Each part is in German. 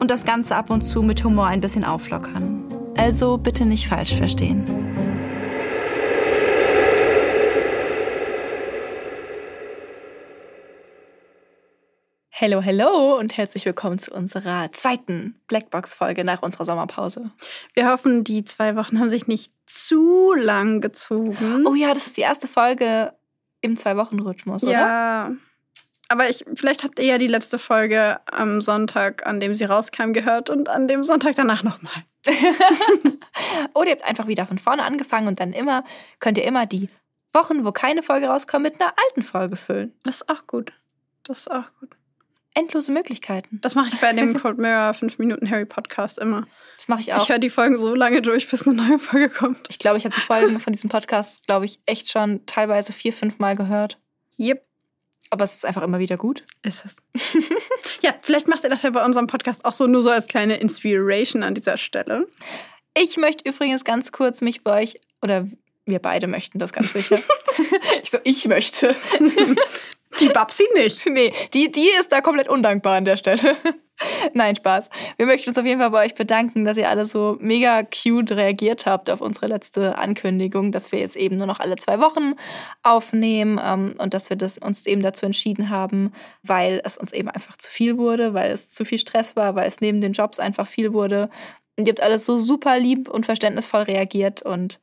und das Ganze ab und zu mit Humor ein bisschen auflockern. Also bitte nicht falsch verstehen. Hallo, hallo und herzlich willkommen zu unserer zweiten Blackbox-Folge nach unserer Sommerpause. Wir hoffen, die zwei Wochen haben sich nicht zu lang gezogen. Oh ja, das ist die erste Folge im Zwei-Wochen-Rhythmus, oder? Ja. Aber ich, vielleicht habt ihr ja die letzte Folge am Sonntag, an dem sie rauskam, gehört und an dem Sonntag danach nochmal. Oder ihr habt einfach wieder von vorne angefangen und dann immer, könnt ihr immer die Wochen, wo keine Folge rauskommt, mit einer alten Folge füllen. Das ist auch gut. Das ist auch gut. Endlose Möglichkeiten. Das mache ich bei dem Cold Mirror 5 Minuten Harry Podcast immer. Das mache ich auch. Ich höre die Folgen so lange durch, bis eine neue Folge kommt. Ich glaube, ich habe die Folgen von diesem Podcast, glaube ich, echt schon teilweise vier, fünf Mal gehört. Yep. Aber es ist einfach immer wieder gut. Ist es. ja, vielleicht macht ihr das ja bei unserem Podcast auch so, nur so als kleine Inspiration an dieser Stelle. Ich möchte übrigens ganz kurz mich bei euch, oder wir beide möchten das ganz sicher. ich so, ich möchte. Die Babsi nicht. Nee, die, die ist da komplett undankbar an der Stelle. Nein, Spaß. Wir möchten uns auf jeden Fall bei euch bedanken, dass ihr alle so mega cute reagiert habt auf unsere letzte Ankündigung, dass wir jetzt eben nur noch alle zwei Wochen aufnehmen ähm, und dass wir das uns eben dazu entschieden haben, weil es uns eben einfach zu viel wurde, weil es zu viel Stress war, weil es neben den Jobs einfach viel wurde. Und ihr habt alles so super lieb und verständnisvoll reagiert und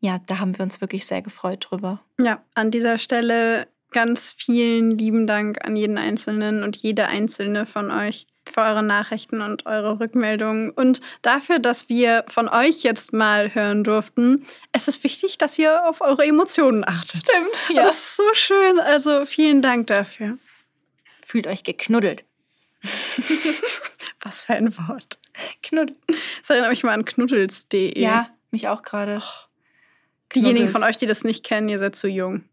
ja, da haben wir uns wirklich sehr gefreut drüber. Ja, an dieser Stelle ganz vielen lieben Dank an jeden Einzelnen und jede einzelne von euch für eure Nachrichten und eure Rückmeldungen und dafür, dass wir von euch jetzt mal hören durften. Es ist wichtig, dass ihr auf eure Emotionen achtet. Stimmt, ja. Das ist so schön. Also vielen Dank dafür. Fühlt euch geknuddelt. Was für ein Wort. Knuddel. Das erinnert mich mal an knuddels.de. Ja, mich auch gerade. Diejenigen von euch, die das nicht kennen, ihr seid zu jung.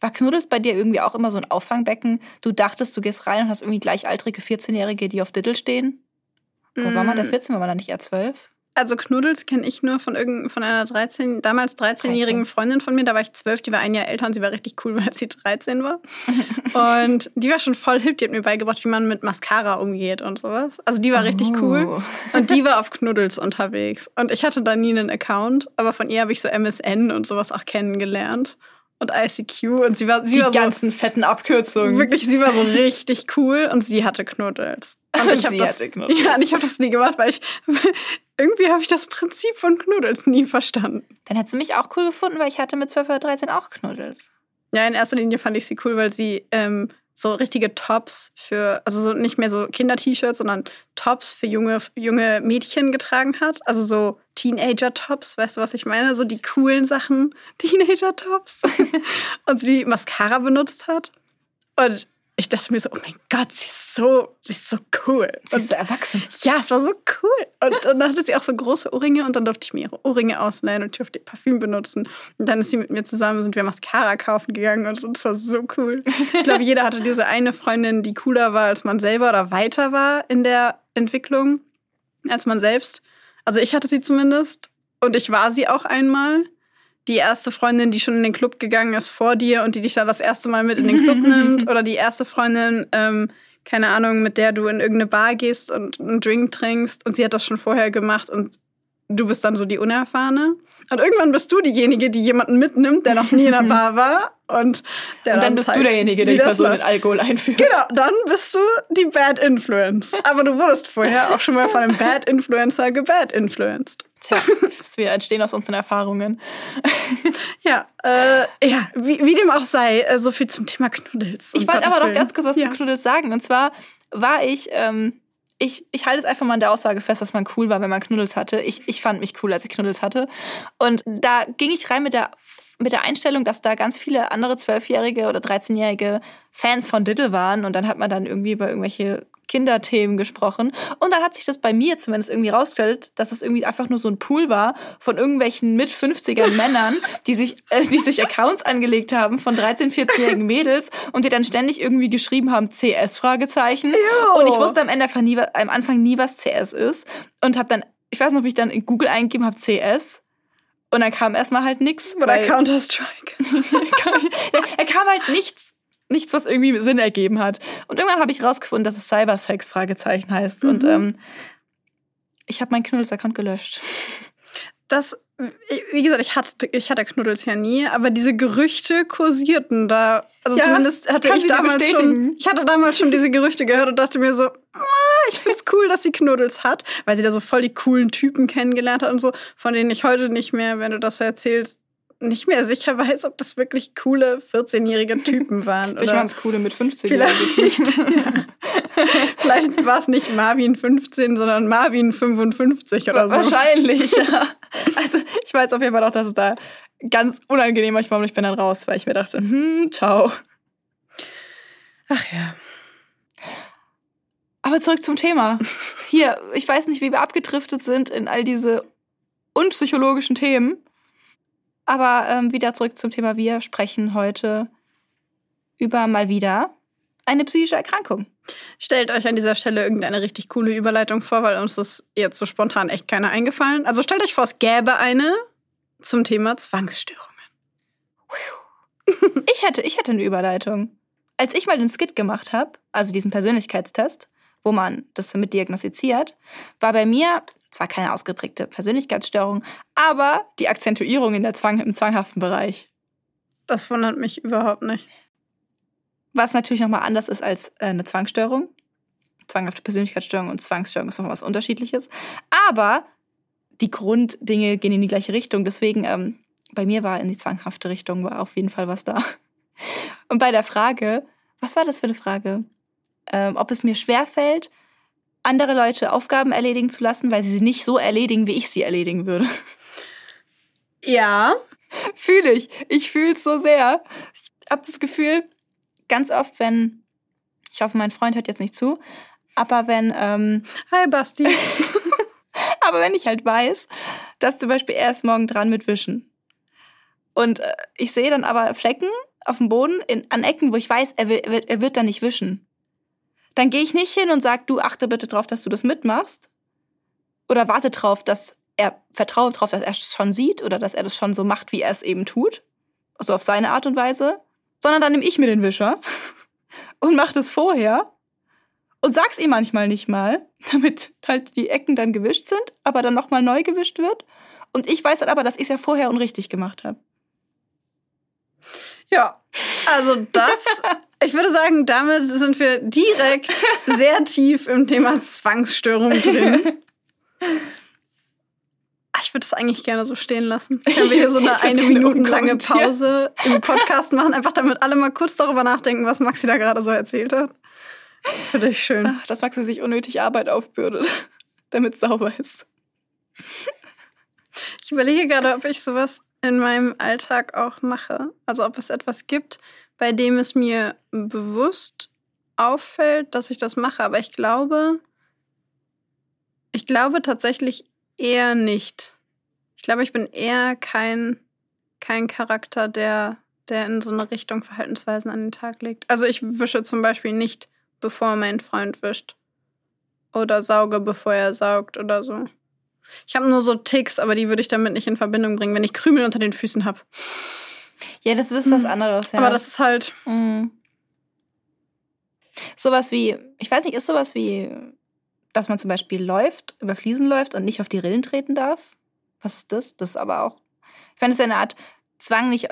War Knuddels bei dir irgendwie auch immer so ein Auffangbecken? Du dachtest, du gehst rein und hast irgendwie gleichaltrige 14-Jährige, die auf Diddle stehen? Oder war man da 14, war man da nicht eher 12? Also Knuddels kenne ich nur von irgend, von einer 13, damals 13-jährigen 13. Freundin von mir. Da war ich 12, die war ein Jahr älter und sie war richtig cool, weil sie 13 war. und die war schon voll hip, die hat mir beigebracht, wie man mit Mascara umgeht und sowas. Also die war richtig oh. cool. Und die war auf Knuddels unterwegs. Und ich hatte da nie einen Account, aber von ihr habe ich so MSN und sowas auch kennengelernt und ICQ und sie war sie die war ganzen so, fetten Abkürzungen. Wirklich, sie war so richtig cool und sie hatte Knuddels. Und ich sie das, hatte Knuddels. Ja, und ich habe das nie gemacht, weil ich irgendwie habe ich das Prinzip von Knuddels nie verstanden. Dann hättest du mich auch cool gefunden, weil ich hatte mit 12 oder 13 auch Knuddels. Ja, in erster Linie fand ich sie cool, weil sie ähm, so richtige Tops für, also so nicht mehr so Kinder-T-Shirts, sondern Tops für junge, junge Mädchen getragen hat. Also so Teenager-Tops, weißt du, was ich meine? So die coolen Sachen, Teenager-Tops. und sie die Mascara benutzt hat. Und ich dachte mir so, oh mein Gott, sie ist so, sie ist so cool. Sie ist so erwachsen. Ja, es war so cool. Und, und, dann hatte sie auch so große Ohrringe und dann durfte ich mir ihre Ohrringe ausleihen und durfte ihr Parfüm benutzen. Und dann ist sie mit mir zusammen, sind wir Mascara kaufen gegangen und das war so cool. Ich glaube, jeder hatte diese eine Freundin, die cooler war als man selber oder weiter war in der Entwicklung als man selbst. Also ich hatte sie zumindest und ich war sie auch einmal die erste Freundin, die schon in den Club gegangen ist vor dir und die dich da das erste Mal mit in den Club nimmt oder die erste Freundin, ähm, keine Ahnung, mit der du in irgendeine Bar gehst und einen Drink trinkst und sie hat das schon vorher gemacht und du bist dann so die Unerfahrene. Und irgendwann bist du diejenige, die jemanden mitnimmt, der noch nie in einer Bar war. Und, der und dann, dann bist zeigt, du derjenige, der die Person mit Alkohol einführt. Genau, dann bist du die Bad Influence. Aber du wurdest vorher auch schon mal von einem Bad Influencer gebad influenced. Tja, wir entstehen aus unseren Erfahrungen. ja, äh, ja wie, wie, dem auch sei, äh, so viel zum Thema Knuddels. Ich wollte aber noch ganz kurz was ja. zu Knuddels sagen. Und zwar war ich, ähm, ich, ich halte es einfach mal an der Aussage fest, dass man cool war, wenn man Knuddels hatte. Ich, ich fand mich cool, als ich Knuddels hatte. Und da ging ich rein mit der mit der Einstellung, dass da ganz viele andere Zwölfjährige oder 13-jährige Fans von Diddle waren und dann hat man dann irgendwie über irgendwelche Kinderthemen gesprochen. Und dann hat sich das bei mir zumindest irgendwie rausgestellt, dass es irgendwie einfach nur so ein Pool war von irgendwelchen mit 50er Männern, die sich, äh, die sich Accounts angelegt haben von 13-, 14-jährigen Mädels und die dann ständig irgendwie geschrieben haben, CS, Fragezeichen. Und ich wusste am Ende nie, am Anfang nie, was CS ist. Und habe dann, ich weiß noch, wie ich dann in Google eingegeben habe, CS. Und dann kam erstmal halt nichts. Oder Counter-Strike. er kam halt nichts nichts, was irgendwie Sinn ergeben hat. Und irgendwann habe ich rausgefunden, dass es Cybersex Fragezeichen heißt. Mhm. Und ähm, ich habe meinen Knuddels-Account gelöscht. Das, wie gesagt, ich hatte, ich hatte Knuddels ja nie, aber diese Gerüchte kursierten da. Also ja, zumindest hatte ich damals schon. Ich hatte damals schon diese Gerüchte gehört und dachte mir so, ah, ich find's cool, dass sie Knuddels hat, weil sie da so voll die coolen Typen kennengelernt hat und so, von denen ich heute nicht mehr, wenn du das so erzählst, nicht mehr sicher weiß, ob das wirklich coole 14-jährige Typen waren. Vielleicht waren es coole mit 15-jährigen Typen. ja. Vielleicht war es nicht Marvin 15, sondern Marvin 55 oder so. Wahrscheinlich, ja. Also ich weiß auf jeden Fall auch, dass es da ganz unangenehm war und ich bin dann raus, weil ich mir dachte, hm, ciao. Ach ja. Aber zurück zum Thema. Hier, ich weiß nicht, wie wir abgedriftet sind in all diese unpsychologischen Themen. Aber ähm, wieder zurück zum Thema. Wir sprechen heute über mal wieder eine psychische Erkrankung. Stellt euch an dieser Stelle irgendeine richtig coole Überleitung vor, weil uns das jetzt so spontan echt keiner eingefallen. Also stellt euch vor, es gäbe eine zum Thema Zwangsstörungen. Ich hätte, ich hätte eine Überleitung. Als ich mal den Skit gemacht habe, also diesen Persönlichkeitstest, wo man das damit diagnostiziert, war bei mir zwar keine ausgeprägte Persönlichkeitsstörung, aber die Akzentuierung in der Zwang, im zwanghaften Bereich. Das wundert mich überhaupt nicht. Was natürlich nochmal anders ist als äh, eine Zwangsstörung. Zwanghafte Persönlichkeitsstörung und Zwangsstörung ist nochmal was Unterschiedliches. Aber die Grunddinge gehen in die gleiche Richtung. Deswegen, ähm, bei mir war in die zwanghafte Richtung, war auf jeden Fall was da. Und bei der Frage, was war das für eine Frage? Ähm, ob es mir schwerfällt, andere Leute Aufgaben erledigen zu lassen, weil sie sie nicht so erledigen, wie ich sie erledigen würde. Ja. Fühle ich. Ich fühle es so sehr. Ich habe das Gefühl, ganz oft, wenn, ich hoffe, mein Freund hört jetzt nicht zu, aber wenn, ähm, Hi Basti. aber wenn ich halt weiß, dass zum Beispiel er ist morgen dran mit Wischen. Und äh, ich sehe dann aber Flecken auf dem Boden in, an Ecken, wo ich weiß, er, will, er, wird, er wird dann nicht wischen dann gehe ich nicht hin und sage, du achte bitte drauf, dass du das mitmachst. Oder warte drauf, dass er vertraue drauf, dass er es schon sieht oder dass er das schon so macht, wie er es eben tut. Also auf seine Art und Weise. Sondern dann nehme ich mir den Wischer und mache das vorher und sag's ihm manchmal nicht mal, damit halt die Ecken dann gewischt sind, aber dann nochmal neu gewischt wird. Und ich weiß halt aber, dass ich es ja vorher unrichtig gemacht habe. Ja, also das, ich würde sagen, damit sind wir direkt sehr tief im Thema Zwangsstörung drin. Ich würde es eigentlich gerne so stehen lassen. Können wir hier so eine eine Minuten lange Pause im Podcast machen, einfach damit alle mal kurz darüber nachdenken, was Maxi da gerade so erzählt hat. Finde ich schön. Ach, dass Maxi sich unnötig Arbeit aufbürdet, damit es sauber ist. Ich überlege gerade, ob ich sowas in meinem Alltag auch mache. Also ob es etwas gibt, bei dem es mir bewusst auffällt, dass ich das mache. Aber ich glaube, ich glaube tatsächlich eher nicht. Ich glaube, ich bin eher kein, kein Charakter, der, der in so eine Richtung Verhaltensweisen an den Tag legt. Also ich wische zum Beispiel nicht, bevor mein Freund wischt. Oder sauge, bevor er saugt oder so. Ich habe nur so Ticks, aber die würde ich damit nicht in Verbindung bringen, wenn ich Krümel unter den Füßen habe. Ja, das ist was hm. anderes. Ja. Aber das ist halt. Mhm. Sowas wie, ich weiß nicht, ist sowas wie, dass man zum Beispiel läuft, über Fliesen läuft und nicht auf die Rillen treten darf? Was ist das? Das ist aber auch. Ich finde es eine Art Zwang, nicht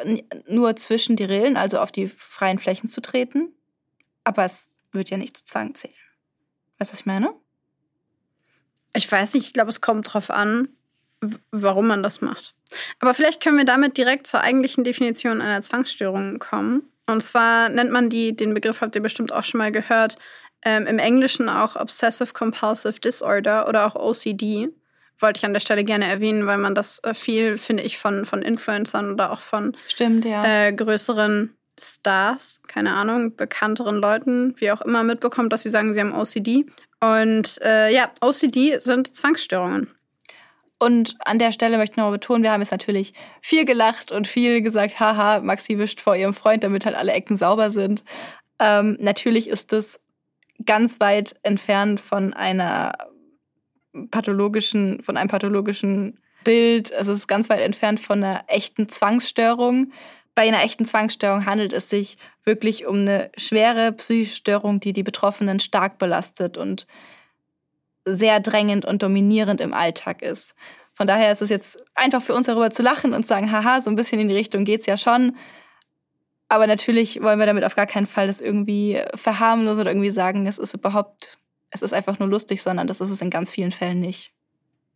nur zwischen die Rillen, also auf die freien Flächen zu treten. Aber es wird ja nicht zu Zwang zählen. Weißt du, was ich meine? Ich weiß nicht, ich glaube, es kommt drauf an. warum man das macht. Aber vielleicht können wir damit direkt zur eigentlichen Definition einer Zwangsstörung kommen. Und zwar nennt man die, den Begriff habt ihr bestimmt auch schon mal gehört, ähm, im Englischen auch Obsessive Compulsive Disorder oder auch OCD. Wollte ich an der Stelle gerne erwähnen, weil man das äh, viel, finde ich, von, von Influencern oder auch von Stimmt, ja. äh, größeren Stars, keine Ahnung, bekannteren Leuten, wie auch immer, mitbekommt, dass sie sagen, sie haben OCD. Und äh, ja, OCD sind Zwangsstörungen. Und an der Stelle möchte ich noch betonen, wir haben jetzt natürlich viel gelacht und viel gesagt, haha, Maxi wischt vor ihrem Freund, damit halt alle Ecken sauber sind. Ähm, natürlich ist es ganz weit entfernt von einer pathologischen, von einem pathologischen Bild. Es ist ganz weit entfernt von einer echten Zwangsstörung. Bei einer echten Zwangsstörung handelt es sich wirklich um eine schwere psychische Störung, die die Betroffenen stark belastet und sehr drängend und dominierend im Alltag ist. Von daher ist es jetzt einfach für uns darüber zu lachen und sagen, haha, so ein bisschen in die Richtung geht's ja schon. Aber natürlich wollen wir damit auf gar keinen Fall das irgendwie verharmlosen oder irgendwie sagen, es ist überhaupt, es ist einfach nur lustig, sondern das ist es in ganz vielen Fällen nicht.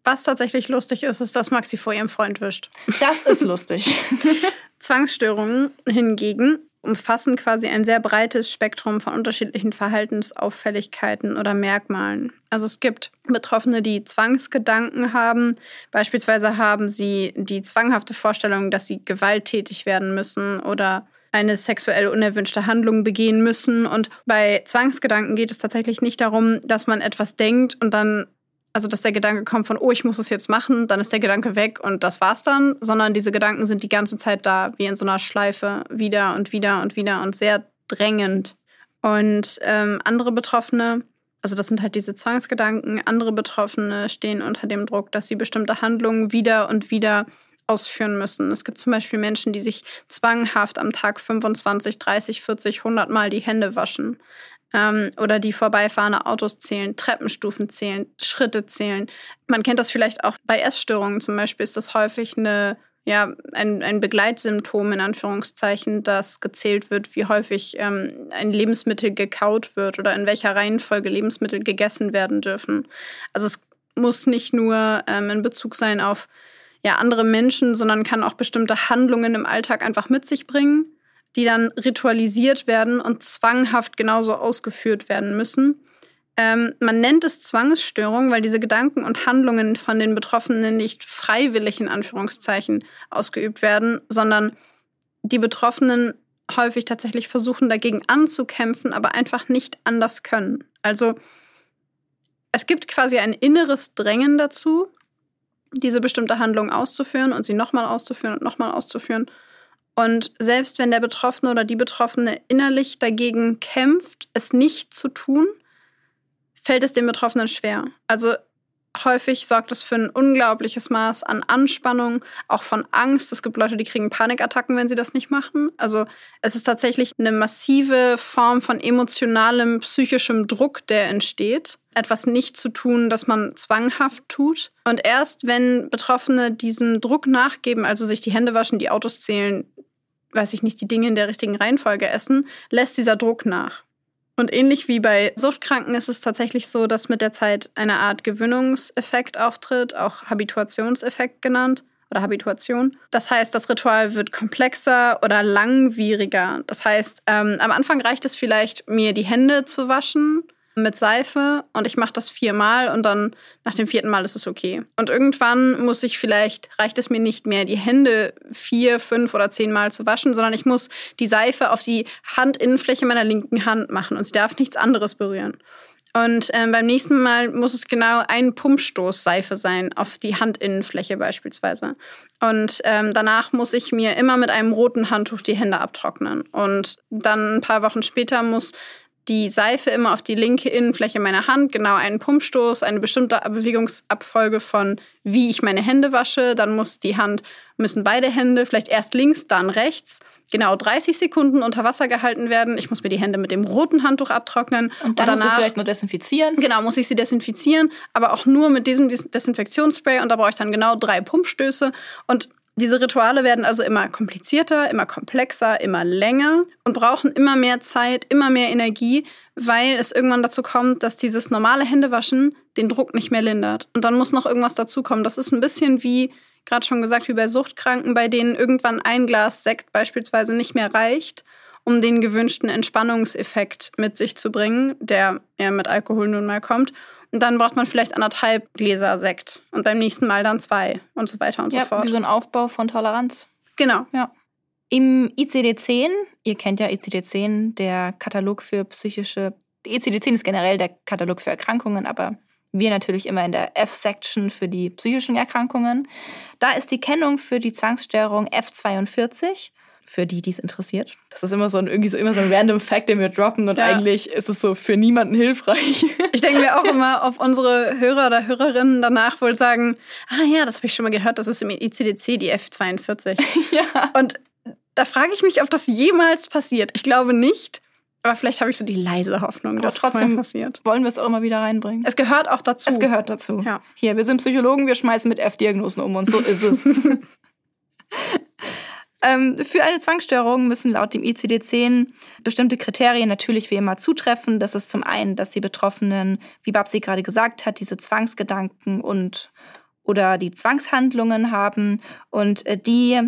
Was tatsächlich lustig ist, ist, dass Maxi vor ihrem Freund wischt. Das ist lustig. Zwangsstörungen hingegen umfassen quasi ein sehr breites Spektrum von unterschiedlichen Verhaltensauffälligkeiten oder Merkmalen. Also es gibt Betroffene, die Zwangsgedanken haben. Beispielsweise haben sie die zwanghafte Vorstellung, dass sie gewalttätig werden müssen oder eine sexuell unerwünschte Handlung begehen müssen. Und bei Zwangsgedanken geht es tatsächlich nicht darum, dass man etwas denkt und dann also dass der Gedanke kommt von, oh, ich muss es jetzt machen, dann ist der Gedanke weg und das war's dann, sondern diese Gedanken sind die ganze Zeit da, wie in so einer Schleife, wieder und wieder und wieder und sehr drängend. Und ähm, andere Betroffene, also das sind halt diese Zwangsgedanken, andere Betroffene stehen unter dem Druck, dass sie bestimmte Handlungen wieder und wieder ausführen müssen. Es gibt zum Beispiel Menschen, die sich zwanghaft am Tag 25, 30, 40, 100 Mal die Hände waschen ähm, oder die vorbeifahrende Autos zählen, Treppenstufen zählen, Schritte zählen. Man kennt das vielleicht auch bei Essstörungen zum Beispiel, ist das häufig eine ja, ein, ein Begleitsymptom in Anführungszeichen, dass gezählt wird, wie häufig ähm, ein Lebensmittel gekaut wird oder in welcher Reihenfolge Lebensmittel gegessen werden dürfen. Also es muss nicht nur ähm, in Bezug sein auf ja, andere Menschen, sondern kann auch bestimmte Handlungen im Alltag einfach mit sich bringen die dann ritualisiert werden und zwanghaft genauso ausgeführt werden müssen. Ähm, man nennt es Zwangsstörung, weil diese Gedanken und Handlungen von den Betroffenen nicht freiwillig in Anführungszeichen ausgeübt werden, sondern die Betroffenen häufig tatsächlich versuchen dagegen anzukämpfen, aber einfach nicht anders können. Also es gibt quasi ein inneres Drängen dazu, diese bestimmte Handlung auszuführen und sie nochmal auszuführen und nochmal auszuführen. Und selbst wenn der Betroffene oder die Betroffene innerlich dagegen kämpft, es nicht zu tun, fällt es dem Betroffenen schwer. Also häufig sorgt es für ein unglaubliches Maß an Anspannung, auch von Angst. Es gibt Leute, die kriegen Panikattacken, wenn sie das nicht machen. Also es ist tatsächlich eine massive Form von emotionalem, psychischem Druck, der entsteht. Etwas nicht zu tun, das man zwanghaft tut. Und erst wenn Betroffene diesem Druck nachgeben, also sich die Hände waschen, die Autos zählen, weiß ich nicht, die Dinge in der richtigen Reihenfolge essen, lässt dieser Druck nach. Und ähnlich wie bei Suchtkranken ist es tatsächlich so, dass mit der Zeit eine Art Gewöhnungseffekt auftritt, auch Habituationseffekt genannt oder Habituation. Das heißt, das Ritual wird komplexer oder langwieriger. Das heißt, ähm, am Anfang reicht es vielleicht, mir die Hände zu waschen mit Seife und ich mache das viermal und dann nach dem vierten Mal ist es okay. Und irgendwann muss ich vielleicht, reicht es mir nicht mehr, die Hände vier, fünf oder zehnmal zu waschen, sondern ich muss die Seife auf die Handinnenfläche meiner linken Hand machen und sie darf nichts anderes berühren. Und ähm, beim nächsten Mal muss es genau ein Pumpstoß Seife sein, auf die Handinnenfläche beispielsweise. Und ähm, danach muss ich mir immer mit einem roten Handtuch die Hände abtrocknen. Und dann ein paar Wochen später muss die Seife immer auf die linke Innenfläche meiner Hand, genau einen Pumpstoß, eine bestimmte Bewegungsabfolge von wie ich meine Hände wasche, dann muss die Hand, müssen beide Hände, vielleicht erst links, dann rechts, genau 30 Sekunden unter Wasser gehalten werden. Ich muss mir die Hände mit dem roten Handtuch abtrocknen. Und, dann und danach, vielleicht nur desinfizieren. Genau, muss ich sie desinfizieren, aber auch nur mit diesem Desinfektionsspray und da brauche ich dann genau drei Pumpstöße und Diese Rituale werden also immer komplizierter, immer komplexer, immer länger und brauchen immer mehr Zeit, immer mehr Energie, weil es irgendwann dazu kommt, dass dieses normale Händewaschen den Druck nicht mehr lindert. Und dann muss noch irgendwas dazukommen. Das ist ein bisschen wie, gerade schon gesagt, wie bei Suchtkranken, bei denen irgendwann ein Glas Sekt beispielsweise nicht mehr reicht, um den gewünschten Entspannungseffekt mit sich zu bringen, der ja mit Alkohol nun mal kommt. Und dann braucht man vielleicht anderthalb Gläser Sekt und beim nächsten Mal dann zwei und so weiter und ja, so fort. Wie so ein Aufbau von Toleranz. Genau. Ja. Im ICD-10, ihr kennt ja ICD-10, der Katalog für psychische. ICD-10 ist generell der Katalog für Erkrankungen, aber wir natürlich immer in der F-Section für die psychischen Erkrankungen. Da ist die Kennung für die Zwangsstörung F42 für die, die es interessiert. Das ist immer so ein, irgendwie so immer so ein random Fact, den wir droppen und ja. eigentlich ist es so für niemanden hilfreich. Ich denke mir auch immer, ob unsere Hörer oder Hörerinnen danach wohl sagen, ah ja, das habe ich schon mal gehört, das ist im ICDC die F42. Ja. Und da frage ich mich, ob das jemals passiert. Ich glaube nicht. Aber vielleicht habe ich so die leise Hoffnung, aber dass trotzdem es passiert. Wollen wir es auch immer wieder reinbringen? Es gehört auch dazu. Es gehört dazu. Ja. Hier, wir sind Psychologen, wir schmeißen mit F-Diagnosen um uns. So ist es. Ähm, für eine Zwangsstörung müssen laut dem ICD-10 bestimmte Kriterien natürlich wie immer zutreffen. Das ist zum einen, dass die Betroffenen, wie Babsi gerade gesagt hat, diese Zwangsgedanken und oder die Zwangshandlungen haben und äh, die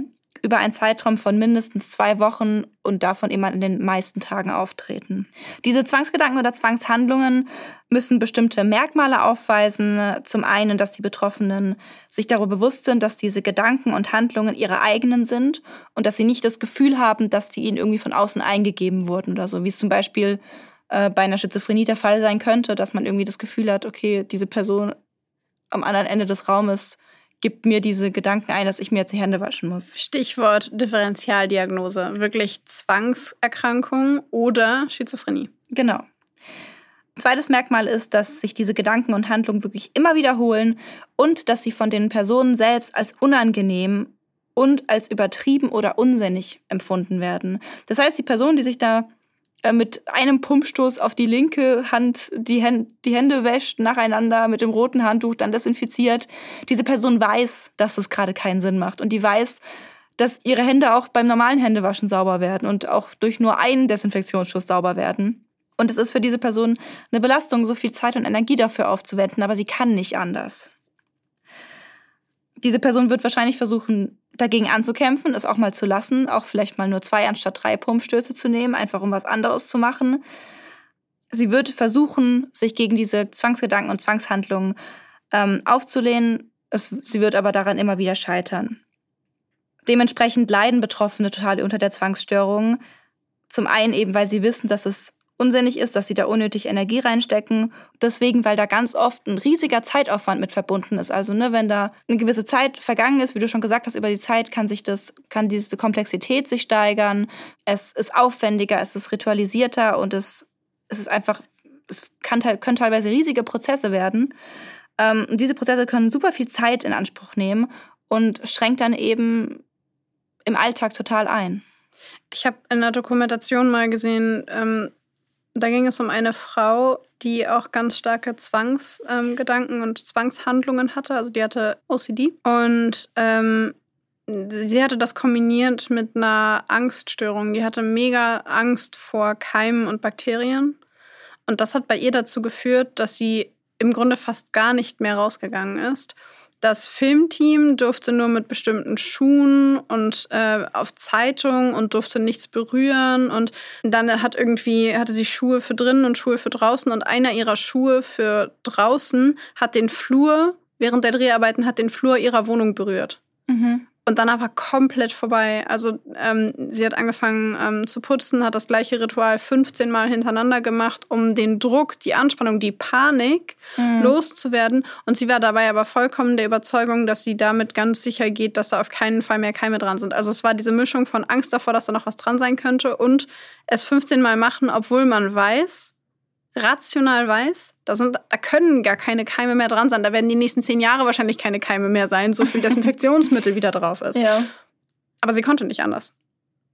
über einen Zeitraum von mindestens zwei Wochen und davon immer in den meisten Tagen auftreten. Diese Zwangsgedanken oder Zwangshandlungen müssen bestimmte Merkmale aufweisen. Zum einen, dass die Betroffenen sich darüber bewusst sind, dass diese Gedanken und Handlungen ihre eigenen sind und dass sie nicht das Gefühl haben, dass die ihnen irgendwie von außen eingegeben wurden oder so, wie es zum Beispiel äh, bei einer Schizophrenie der Fall sein könnte, dass man irgendwie das Gefühl hat, okay, diese Person am anderen Ende des Raumes gibt mir diese Gedanken ein, dass ich mir jetzt die Hände waschen muss. Stichwort Differentialdiagnose. Wirklich Zwangserkrankung oder Schizophrenie. Genau. Zweites Merkmal ist, dass sich diese Gedanken und Handlungen wirklich immer wiederholen und dass sie von den Personen selbst als unangenehm und als übertrieben oder unsinnig empfunden werden. Das heißt, die Person, die sich da mit einem Pumpstoß auf die linke Hand die, Hände, wäscht nacheinander mit dem roten Handtuch, dann desinfiziert. Diese Person weiß, dass es gerade keinen Sinn macht und die weiß, dass ihre Hände auch beim normalen Händewaschen sauber werden und auch durch nur einen Desinfektionsschuss sauber werden. Und es ist für diese Person eine Belastung, so viel Zeit und Energie dafür aufzuwenden, aber sie kann nicht anders. Diese Person wird wahrscheinlich versuchen, dagegen anzukämpfen, es auch mal zu lassen, auch vielleicht mal nur zwei anstatt drei Pumpstöße zu nehmen, einfach um was anderes zu machen. Sie wird versuchen, sich gegen diese Zwangsgedanken und Zwangshandlungen ähm, aufzulehnen. Es, sie wird aber daran immer wieder scheitern. Dementsprechend leiden Betroffene total unter der Zwangsstörung. Zum einen eben, weil sie wissen, dass es unsinnig ist, dass sie da unnötig Energie reinstecken. Deswegen, weil da ganz oft ein riesiger Zeitaufwand mit verbunden ist. Also, ne, wenn da eine gewisse Zeit vergangen ist, wie du schon gesagt hast, über die Zeit kann sich das, kann diese Komplexität sich steigern. Es ist aufwendiger, es ist ritualisierter und es, es ist einfach, es kann, können teilweise riesige Prozesse werden. Ähm, und diese Prozesse können super viel Zeit in Anspruch nehmen und schränkt dann eben im Alltag total ein. Ich habe in der Dokumentation mal gesehen, ähm, da ging es um eine Frau, die auch ganz starke Zwangsgedanken ähm, und Zwangshandlungen hatte. Also die hatte OCD. Und ähm, sie hatte das kombiniert mit einer Angststörung. Die hatte mega Angst vor Keimen und Bakterien. Und das hat bei ihr dazu geführt, dass sie im Grunde fast gar nicht mehr rausgegangen ist das Filmteam durfte nur mit bestimmten Schuhen und äh, auf Zeitung und durfte nichts berühren. Und dann hat irgendwie, hatte sie Schuhe für drinnen und Schuhe für draußen. Und einer ihrer Schuhe für draußen hat den Flur, während der Dreharbeiten, hat den Flur ihrer Wohnung berührt. Mhm. Und danach war komplett vorbei. Also ähm, sie hat angefangen ähm, zu putzen, hat das gleiche Ritual 15 Mal hintereinander gemacht, um den Druck, die Anspannung, die Panik mhm. loszuwerden. Und sie war dabei aber vollkommen der Überzeugung, dass sie damit ganz sicher geht, dass da auf keinen Fall mehr Keime dran sind. Also es war diese Mischung von Angst davor, dass da noch was dran sein könnte und es 15 Mal machen, obwohl man weiß, rational weiß, da, sind, da können gar keine Keime mehr dran sein. Da werden die nächsten zehn Jahre wahrscheinlich keine Keime mehr sein, so viel Desinfektionsmittel wieder drauf ist. Ja. Aber sie konnte nicht anders.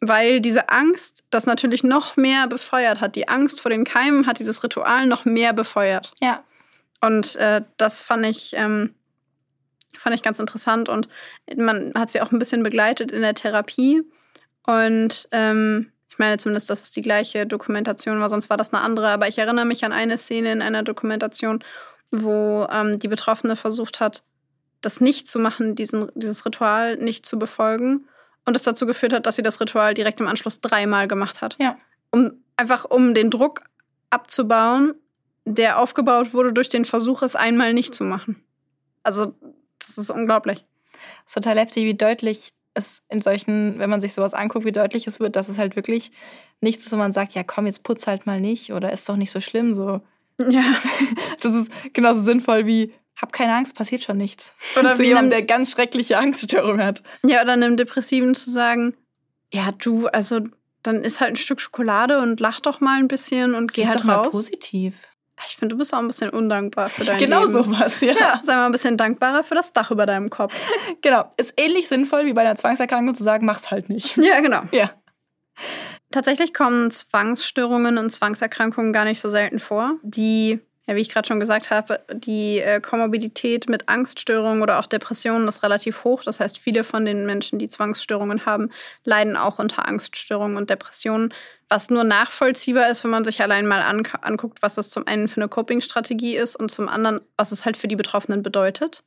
Weil diese Angst das natürlich noch mehr befeuert hat. Die Angst vor den Keimen hat dieses Ritual noch mehr befeuert. Ja. Und äh, das fand ich, ähm, Fand ich ganz interessant und man hat sie auch ein bisschen begleitet in der Therapie. Und ähm, ich meine zumindest, dass es die gleiche Dokumentation war, sonst war das eine andere. Aber ich erinnere mich an eine Szene in einer Dokumentation, wo ähm, die Betroffene versucht hat, das nicht zu machen, diesen, dieses Ritual nicht zu befolgen. Und das dazu geführt hat, dass sie das Ritual direkt im Anschluss dreimal gemacht hat. Ja. Um einfach um den Druck abzubauen, der aufgebaut wurde durch den Versuch, es einmal nicht zu machen. Also, das ist unglaublich. Es ist total heftig, wie deutlich es in solchen, wenn man sich sowas anguckt, wie deutlich es wird, dass es halt wirklich nichts ist, wo man sagt, ja komm, jetzt putz halt mal nicht oder ist doch nicht so schlimm. So. Ja. Das ist genauso sinnvoll wie, hab keine Angst, passiert schon nichts. Oder Zu jemandem, der ganz schreckliche Angststörung hat. Ja, oder einem Depressiven zu sagen, ja, du, also dann ist halt ein Stück Schokolade und lach doch mal ein bisschen und geh Sieh's halt doch mal raus. positiv. Ich finde, du bist auch ein bisschen undankbar für dein Genau Leben. sowas, ja. Ja, sei mal ein bisschen dankbarer für das Dach über deinem Kopf. Genau. Ist ähnlich sinnvoll wie bei einer Zwangserkrankung zu sagen, mach's halt nicht. Ja, genau. Ja. Tatsächlich kommen Zwangsstörungen und Zwangserkrankungen gar nicht so selten vor. Die, ja, wie ich gerade schon gesagt habe, die äh, Komorbidität mit Angststörungen oder auch Depressionen ist relativ hoch. Das heißt, viele von den Menschen, die Zwangsstörungen haben, leiden auch unter Angststörungen und Depressionen, was nur nachvollziehbar ist, wenn man sich allein mal an anguckt, was das zum einen für eine Coping-Strategie ist und zum anderen, was es halt für die Betroffenen bedeutet.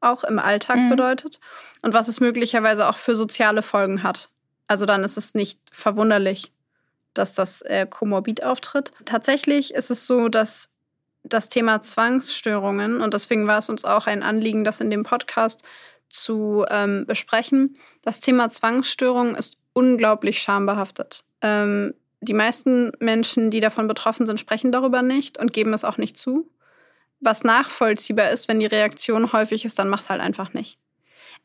Auch im Alltag Mhm. bedeutet. Und was es möglicherweise auch für soziale Folgen hat. Also dann ist es nicht verwunderlich, dass das äh, komorbid auftritt. Tatsächlich ist es so, dass das Thema Zwangsstörungen, und deswegen war es uns auch ein Anliegen, das in dem Podcast zu ähm, besprechen, das Thema Zwangsstörungen ist unglaublich schambehaftet. Ähm, die meisten Menschen, die davon betroffen sind, sprechen darüber nicht und geben es auch nicht zu. Was nachvollziehbar ist, wenn die Reaktion häufig ist, dann mach's halt einfach nicht.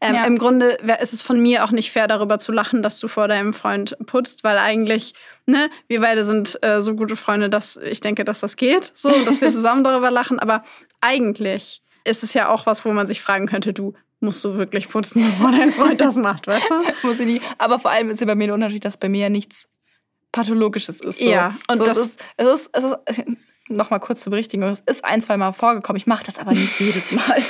Ähm, Ja. Im Grunde ist es von mir auch nicht fair, darüber zu lachen, dass du vor deinem Freund putzt, weil eigentlich, ne, wir beide sind äh, so gute Freunde, dass ich denke, dass das geht, so, dass wir zusammen darüber lachen. Aber eigentlich ist es ja auch was, wo man sich fragen könnte, du musst du wirklich putzen, bevor dein Freund das macht, weißt du? Muss ich nie. Aber vor allem ist ja bei mir der Unterschied, dass bei mir ja nichts Pathologisches ist. So. Ja, und so, das- es ist, es ist, es ist nochmal kurz zur Berichtigung, es ist ein, zwei Mal vorgekommen. Ich mache das aber nicht jedes Mal.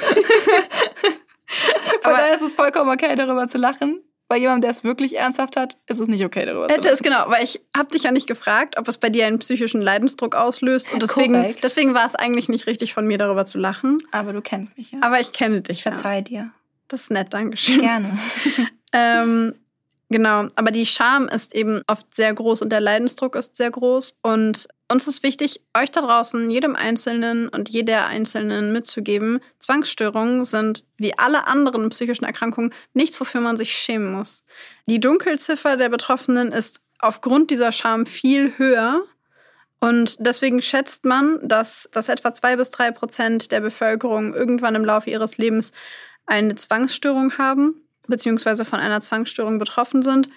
Von daher ist es vollkommen okay, darüber zu lachen. Bei jemandem, der es wirklich ernsthaft hat, ist es nicht okay, darüber zu Hätte lachen. es genau, weil ich habe dich ja nicht gefragt, ob es bei dir einen psychischen Leidensdruck auslöst. Und deswegen, Korrekt. deswegen war es eigentlich nicht richtig von mir, darüber zu lachen. Aber du kennst mich ja. Aber ich kenne dich. Ja. Verzeih dir. Das ist nett, Dankeschön. Gerne. Ähm, genau, aber die Scham ist eben oft sehr groß und der Leidensdruck ist sehr groß. Und uns ist wichtig, euch da draußen, jedem Einzelnen und jeder Einzelnen mitzugeben, Zwangsstörungen sind wie alle anderen psychischen Erkrankungen nichts, wofür man sich schämen muss. Die Dunkelziffer der Betroffenen ist aufgrund dieser Scham viel höher. Und deswegen schätzt man, dass, dass etwa zwei bis drei Prozent der Bevölkerung irgendwann im Laufe ihres Lebens eine Zwangsstörung haben, beziehungsweise von einer Zwangsstörung betroffen sind.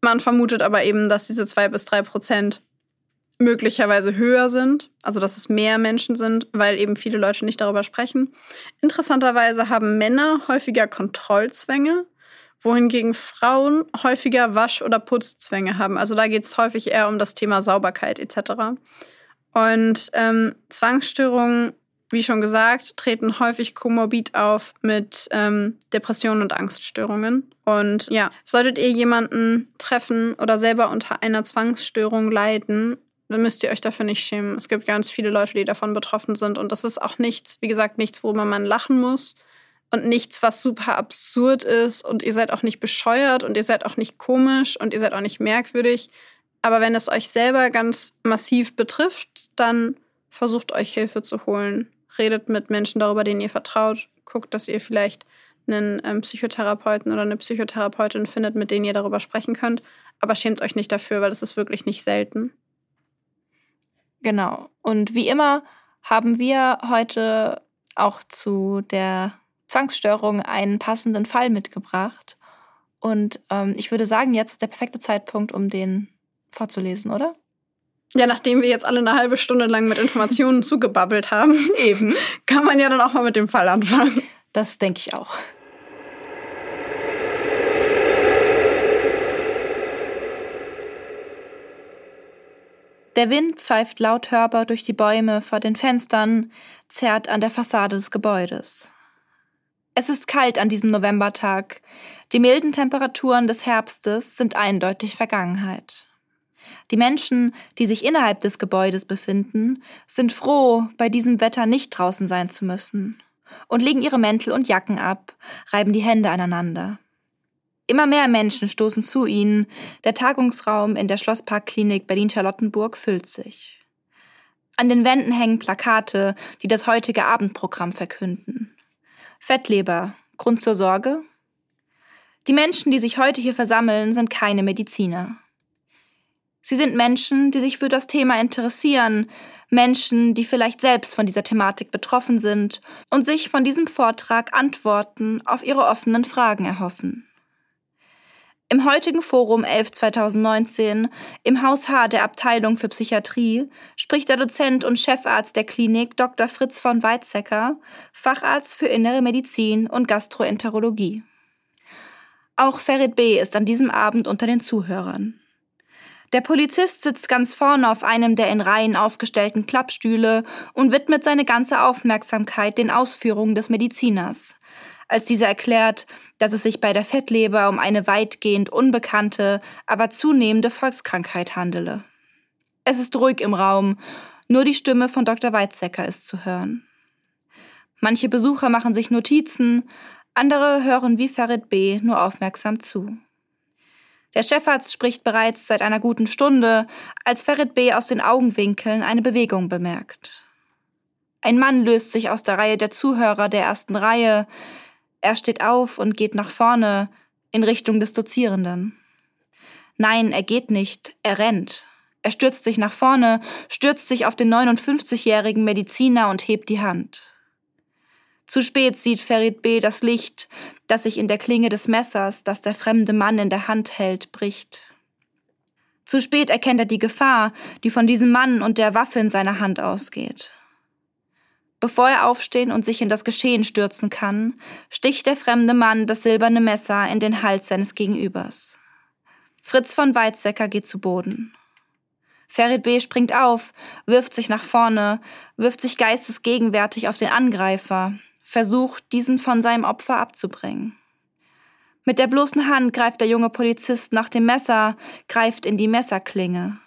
Man vermutet aber eben, dass diese zwei bis drei Prozent möglicherweise höher sind, also dass es mehr Menschen sind, weil eben viele Leute nicht darüber sprechen. Interessanterweise haben Männer häufiger Kontrollzwänge, wohingegen Frauen häufiger Wasch- oder Putzzwänge haben. Also da geht es häufig eher um das Thema Sauberkeit etc. Und ähm, Zwangsstörungen, wie schon gesagt, treten häufig komorbid auf mit ähm, Depressionen und Angststörungen. Und ja, solltet ihr jemanden treffen oder selber unter einer Zwangsstörung leiden, dann müsst ihr euch dafür nicht schämen. Es gibt ganz viele Leute, die davon betroffen sind. Und das ist auch nichts, wie gesagt, nichts, worüber man lachen muss. Und nichts, was super absurd ist. Und ihr seid auch nicht bescheuert und ihr seid auch nicht komisch und ihr seid auch nicht merkwürdig. Aber wenn es euch selber ganz massiv betrifft, dann versucht euch Hilfe zu holen. Redet mit Menschen darüber, denen ihr vertraut. Guckt, dass ihr vielleicht einen ähm, Psychotherapeuten oder eine Psychotherapeutin findet, mit denen ihr darüber sprechen könnt. Aber schämt euch nicht dafür, weil es ist wirklich nicht selten. Genau. Und wie immer haben wir heute auch zu der Zwangsstörung einen passenden Fall mitgebracht. Und ähm, ich würde sagen, jetzt ist der perfekte Zeitpunkt, um den vorzulesen, oder? Ja, nachdem wir jetzt alle eine halbe Stunde lang mit Informationen zugebabbelt haben, Eben. kann man ja dann auch mal mit dem Fall anfangen. Das denke ich auch. Der Wind pfeift laut hörbar durch die Bäume vor den Fenstern, zerrt an der Fassade des Gebäudes. Es ist kalt an diesem Novembertag. Die milden Temperaturen des Herbstes sind eindeutig Vergangenheit. Die Menschen, die sich innerhalb des Gebäudes befinden, sind froh, bei diesem Wetter nicht draußen sein zu müssen und legen ihre Mäntel und Jacken ab, reiben die Hände aneinander. Immer mehr Menschen stoßen zu ihnen, der Tagungsraum in der Schlossparkklinik Berlin-Charlottenburg füllt sich. An den Wänden hängen Plakate, die das heutige Abendprogramm verkünden. Fettleber, Grund zur Sorge? Die Menschen, die sich heute hier versammeln, sind keine Mediziner. Sie sind Menschen, die sich für das Thema interessieren, Menschen, die vielleicht selbst von dieser Thematik betroffen sind und sich von diesem Vortrag Antworten auf ihre offenen Fragen erhoffen. Im heutigen Forum 11 2019 im Haus H der Abteilung für Psychiatrie spricht der Dozent und Chefarzt der Klinik Dr. Fritz von Weizsäcker, Facharzt für Innere Medizin und Gastroenterologie. Auch Ferit B. ist an diesem Abend unter den Zuhörern. Der Polizist sitzt ganz vorne auf einem der in Reihen aufgestellten Klappstühle und widmet seine ganze Aufmerksamkeit den Ausführungen des Mediziners. Als dieser erklärt, dass es sich bei der Fettleber um eine weitgehend unbekannte, aber zunehmende Volkskrankheit handele. Es ist ruhig im Raum, nur die Stimme von Dr. Weizsäcker ist zu hören. Manche Besucher machen sich Notizen, andere hören wie Ferit B. nur aufmerksam zu. Der Chefarzt spricht bereits seit einer guten Stunde, als Ferit B. aus den Augenwinkeln eine Bewegung bemerkt. Ein Mann löst sich aus der Reihe der Zuhörer der ersten Reihe. Er steht auf und geht nach vorne in Richtung des Dozierenden. Nein, er geht nicht, er rennt. Er stürzt sich nach vorne, stürzt sich auf den 59-jährigen Mediziner und hebt die Hand. Zu spät sieht Ferit B. das Licht, das sich in der Klinge des Messers, das der fremde Mann in der Hand hält, bricht. Zu spät erkennt er die Gefahr, die von diesem Mann und der Waffe in seiner Hand ausgeht. Bevor er aufstehen und sich in das Geschehen stürzen kann, sticht der fremde Mann das silberne Messer in den Hals seines Gegenübers. Fritz von Weizsäcker geht zu Boden. Ferit B. springt auf, wirft sich nach vorne, wirft sich geistesgegenwärtig auf den Angreifer, versucht, diesen von seinem Opfer abzubringen. Mit der bloßen Hand greift der junge Polizist nach dem Messer, greift in die Messerklinge.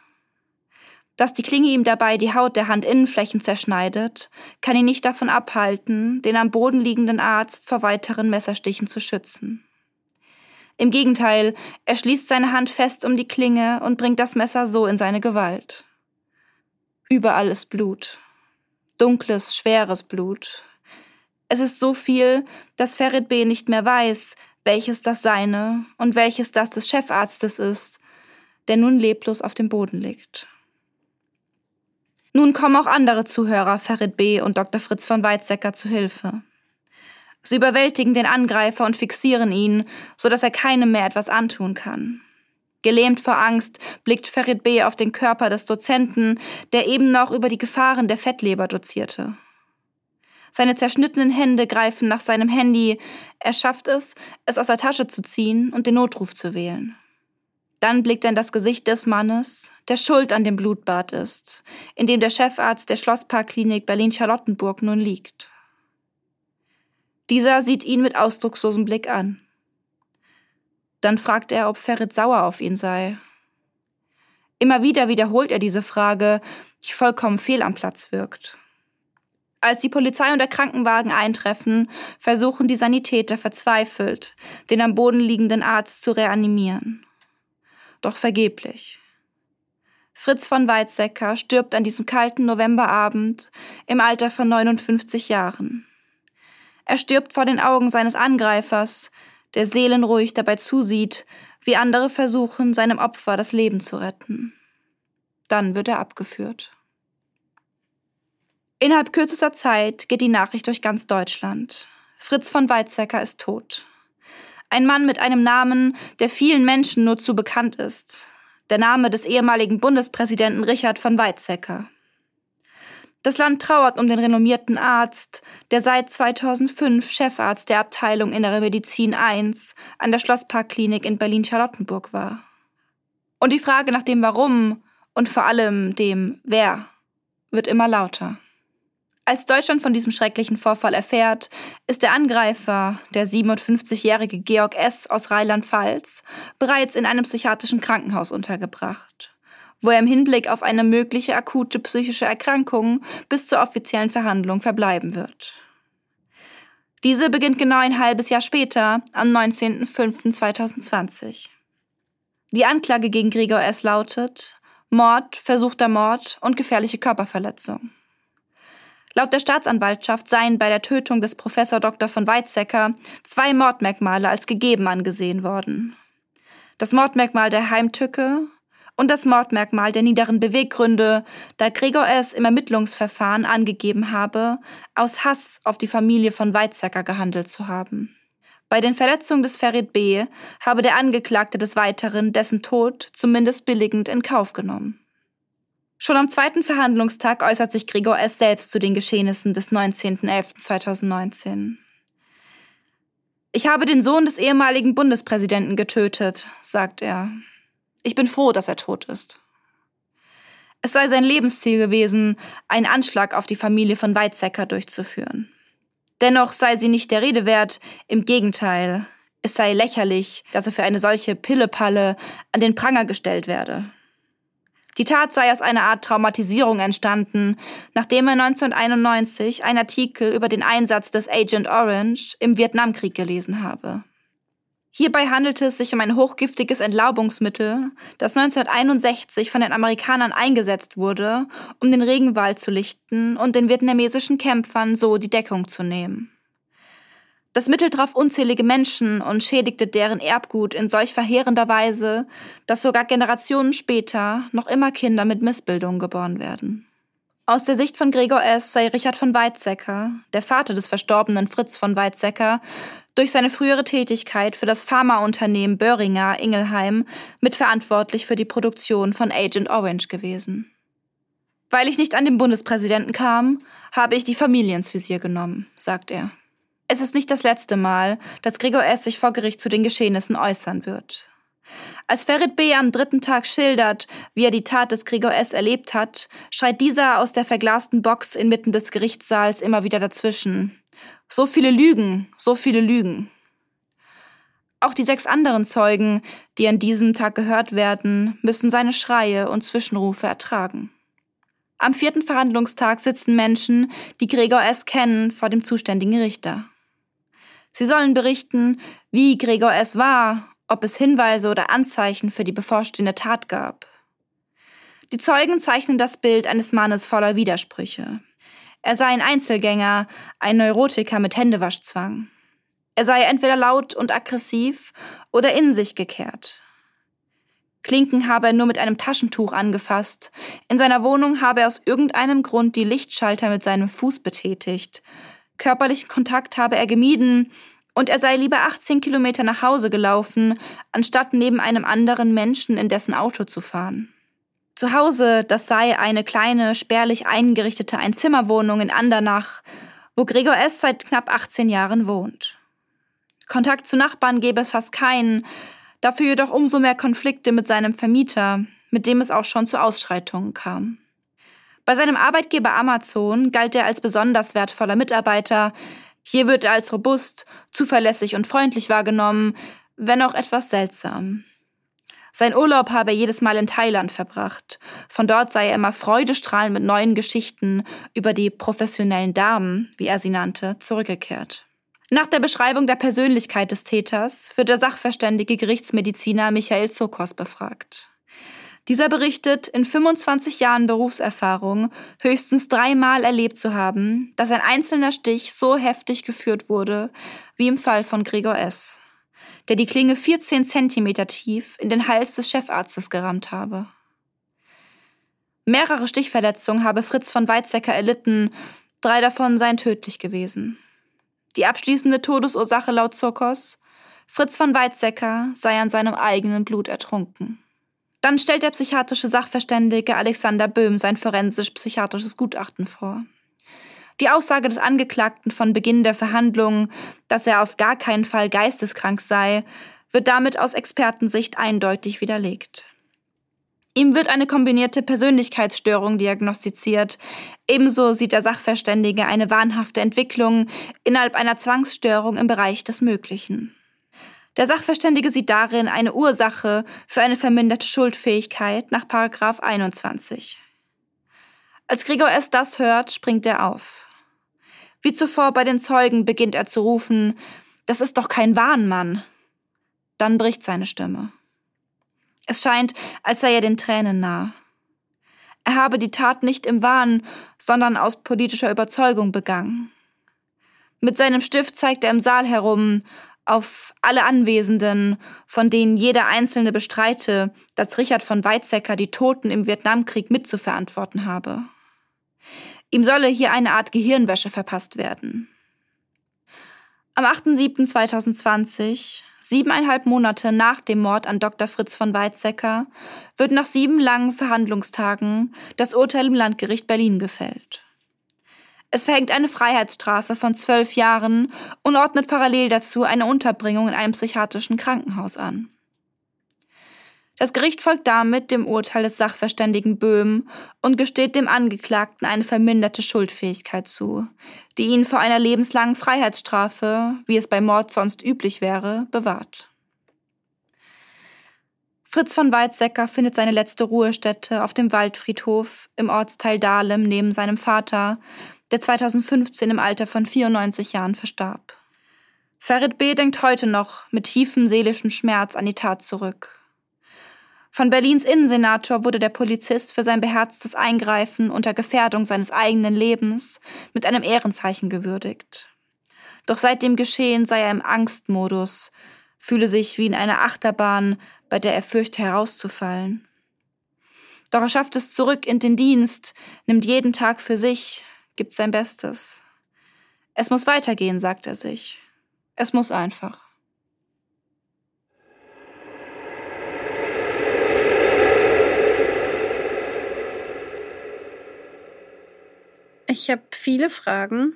Dass die Klinge ihm dabei die Haut der Handinnenflächen zerschneidet, kann ihn nicht davon abhalten, den am Boden liegenden Arzt vor weiteren Messerstichen zu schützen. Im Gegenteil, er schließt seine Hand fest um die Klinge und bringt das Messer so in seine Gewalt. Überall ist Blut. Dunkles, schweres Blut. Es ist so viel, dass Ferit B. nicht mehr weiß, welches das seine und welches das des Chefarztes ist, der nun leblos auf dem Boden liegt. Nun kommen auch andere Zuhörer Ferit B. und Dr. Fritz von Weizsäcker zu Hilfe. Sie überwältigen den Angreifer und fixieren ihn, so dass er keinem mehr etwas antun kann. Gelähmt vor Angst blickt Ferit B. auf den Körper des Dozenten, der eben noch über die Gefahren der Fettleber dozierte. Seine zerschnittenen Hände greifen nach seinem Handy. Er schafft es, es aus der Tasche zu ziehen und den Notruf zu wählen. Dann blickt er in das Gesicht des Mannes, der schuld an dem Blutbad ist, in dem der Chefarzt der Schlossparkklinik Berlin-Charlottenburg nun liegt. Dieser sieht ihn mit ausdruckslosem Blick an. Dann fragt er, ob Ferit sauer auf ihn sei. Immer wieder wiederholt er diese Frage, die vollkommen fehl am Platz wirkt. Als die Polizei und der Krankenwagen eintreffen, versuchen die Sanitäter verzweifelt, den am Boden liegenden Arzt zu reanimieren. Doch vergeblich. Fritz von Weizsäcker stirbt an diesem kalten Novemberabend im Alter von 59 Jahren. Er stirbt vor den Augen seines Angreifers, der seelenruhig dabei zusieht, wie andere versuchen, seinem Opfer das Leben zu retten. Dann wird er abgeführt. Innerhalb kürzester Zeit geht die Nachricht durch ganz Deutschland. Fritz von Weizsäcker ist tot. Ein Mann mit einem Namen, der vielen Menschen nur zu bekannt ist. Der Name des ehemaligen Bundespräsidenten Richard von Weizsäcker. Das Land trauert um den renommierten Arzt, der seit 2005 Chefarzt der Abteilung Innere Medizin I an der Schlossparkklinik in Berlin-Charlottenburg war. Und die Frage nach dem Warum und vor allem dem Wer wird immer lauter. Als Deutschland von diesem schrecklichen Vorfall erfährt, ist der Angreifer, der 57-jährige Georg S. aus Rheinland-Pfalz, bereits in einem psychiatrischen Krankenhaus untergebracht, wo er im Hinblick auf eine mögliche akute psychische Erkrankung bis zur offiziellen Verhandlung verbleiben wird. Diese beginnt genau ein halbes Jahr später, am 19.05.2020. Die Anklage gegen Gregor S. lautet Mord, versuchter Mord und gefährliche Körperverletzung. Laut der Staatsanwaltschaft seien bei der Tötung des Professor Dr. von Weizsäcker zwei Mordmerkmale als gegeben angesehen worden. Das Mordmerkmal der Heimtücke und das Mordmerkmal der niederen Beweggründe, da Gregor S. im Ermittlungsverfahren angegeben habe, aus Hass auf die Familie von Weizsäcker gehandelt zu haben. Bei den Verletzungen des Ferit B. habe der Angeklagte des Weiteren dessen Tod zumindest billigend in Kauf genommen. Schon am zweiten Verhandlungstag äußert sich Gregor S. selbst zu den Geschehnissen des 19.11.2019. Ich habe den Sohn des ehemaligen Bundespräsidenten getötet, sagt er. Ich bin froh, dass er tot ist. Es sei sein Lebensziel gewesen, einen Anschlag auf die Familie von Weizsäcker durchzuführen. Dennoch sei sie nicht der Rede wert, im Gegenteil, es sei lächerlich, dass er für eine solche Pillepalle an den Pranger gestellt werde. Die Tat sei aus einer Art Traumatisierung entstanden, nachdem er 1991 einen Artikel über den Einsatz des Agent Orange im Vietnamkrieg gelesen habe. Hierbei handelte es sich um ein hochgiftiges Entlaubungsmittel, das 1961 von den Amerikanern eingesetzt wurde, um den Regenwald zu lichten und den vietnamesischen Kämpfern so die Deckung zu nehmen. Das Mittel traf unzählige Menschen und schädigte deren Erbgut in solch verheerender Weise, dass sogar Generationen später noch immer Kinder mit Missbildungen geboren werden. Aus der Sicht von Gregor S. sei Richard von Weizsäcker, der Vater des verstorbenen Fritz von Weizsäcker, durch seine frühere Tätigkeit für das Pharmaunternehmen Böhringer Ingelheim mitverantwortlich für die Produktion von Agent Orange gewesen. Weil ich nicht an den Bundespräsidenten kam, habe ich die Familie ins Visier genommen, sagt er. Es ist nicht das letzte Mal, dass Gregor S. sich vor Gericht zu den Geschehnissen äußern wird. Als Ferit B. am dritten Tag schildert, wie er die Tat des Gregor S. erlebt hat, schreit dieser aus der verglasten Box inmitten des Gerichtssaals immer wieder dazwischen. So viele Lügen, so viele Lügen. Auch die sechs anderen Zeugen, die an diesem Tag gehört werden, müssen seine Schreie und Zwischenrufe ertragen. Am vierten Verhandlungstag sitzen Menschen, die Gregor S. kennen, vor dem zuständigen Richter. Sie sollen berichten, wie Gregor es war, ob es Hinweise oder Anzeichen für die bevorstehende Tat gab. Die Zeugen zeichnen das Bild eines Mannes voller Widersprüche. Er sei ein Einzelgänger, ein Neurotiker mit Händewaschzwang. Er sei entweder laut und aggressiv oder in sich gekehrt. Klinken habe er nur mit einem Taschentuch angefasst. In seiner Wohnung habe er aus irgendeinem Grund die Lichtschalter mit seinem Fuß betätigt. Körperlichen Kontakt habe er gemieden und er sei lieber 18 Kilometer nach Hause gelaufen, anstatt neben einem anderen Menschen in dessen Auto zu fahren. Zu Hause, das sei eine kleine, spärlich eingerichtete Einzimmerwohnung in Andernach, wo Gregor S. seit knapp 18 Jahren wohnt. Kontakt zu Nachbarn gäbe es fast keinen, dafür jedoch umso mehr Konflikte mit seinem Vermieter, mit dem es auch schon zu Ausschreitungen kam. Bei seinem Arbeitgeber Amazon galt er als besonders wertvoller Mitarbeiter. Hier wird er als robust, zuverlässig und freundlich wahrgenommen, wenn auch etwas seltsam. Sein Urlaub habe er jedes Mal in Thailand verbracht. Von dort sei er immer freudestrahlend mit neuen Geschichten über die professionellen Damen, wie er sie nannte, zurückgekehrt. Nach der Beschreibung der Persönlichkeit des Täters wird der sachverständige Gerichtsmediziner Michael Zokos befragt. Dieser berichtet, in 25 Jahren Berufserfahrung höchstens dreimal erlebt zu haben, dass ein einzelner Stich so heftig geführt wurde, wie im Fall von Gregor S., der die Klinge 14 Zentimeter tief in den Hals des Chefarztes gerammt habe. Mehrere Stichverletzungen habe Fritz von Weizsäcker erlitten, drei davon seien tödlich gewesen. Die abschließende Todesursache laut Zokos, Fritz von Weizsäcker sei an seinem eigenen Blut ertrunken. Dann stellt der psychiatrische Sachverständige Alexander Böhm sein forensisch-psychiatrisches Gutachten vor. Die Aussage des Angeklagten von Beginn der Verhandlungen, dass er auf gar keinen Fall geisteskrank sei, wird damit aus Expertensicht eindeutig widerlegt. Ihm wird eine kombinierte Persönlichkeitsstörung diagnostiziert. Ebenso sieht der Sachverständige eine wahnhafte Entwicklung innerhalb einer Zwangsstörung im Bereich des Möglichen. Der Sachverständige sieht darin eine Ursache für eine verminderte Schuldfähigkeit nach 21. Als Gregor S. das hört, springt er auf. Wie zuvor bei den Zeugen beginnt er zu rufen, das ist doch kein Wahnmann. Dann bricht seine Stimme. Es scheint, als sei er den Tränen nah. Er habe die Tat nicht im Wahn, sondern aus politischer Überzeugung begangen. Mit seinem Stift zeigt er im Saal herum auf alle Anwesenden, von denen jeder Einzelne bestreite, dass Richard von Weizsäcker die Toten im Vietnamkrieg mitzuverantworten habe. Ihm solle hier eine Art Gehirnwäsche verpasst werden. Am 8.7.2020, siebeneinhalb Monate nach dem Mord an Dr. Fritz von Weizsäcker, wird nach sieben langen Verhandlungstagen das Urteil im Landgericht Berlin gefällt. Es verhängt eine Freiheitsstrafe von zwölf Jahren und ordnet parallel dazu eine Unterbringung in einem psychiatrischen Krankenhaus an. Das Gericht folgt damit dem Urteil des Sachverständigen Böhm und gesteht dem Angeklagten eine verminderte Schuldfähigkeit zu, die ihn vor einer lebenslangen Freiheitsstrafe, wie es bei Mord sonst üblich wäre, bewahrt. Fritz von Weizsäcker findet seine letzte Ruhestätte auf dem Waldfriedhof im Ortsteil Dahlem neben seinem Vater, der 2015 im Alter von 94 Jahren verstarb. Ferit B. denkt heute noch mit tiefem seelischem Schmerz an die Tat zurück von Berlins Innensenator wurde der Polizist für sein beherztes Eingreifen unter Gefährdung seines eigenen Lebens mit einem Ehrenzeichen gewürdigt. Doch seit dem Geschehen sei er im Angstmodus, fühle sich wie in einer Achterbahn, bei der er fürchte herauszufallen. Doch er schafft es zurück in den Dienst, nimmt jeden Tag für sich, gibt sein Bestes. Es muss weitergehen, sagt er sich. Es muss einfach. Ich habe viele Fragen.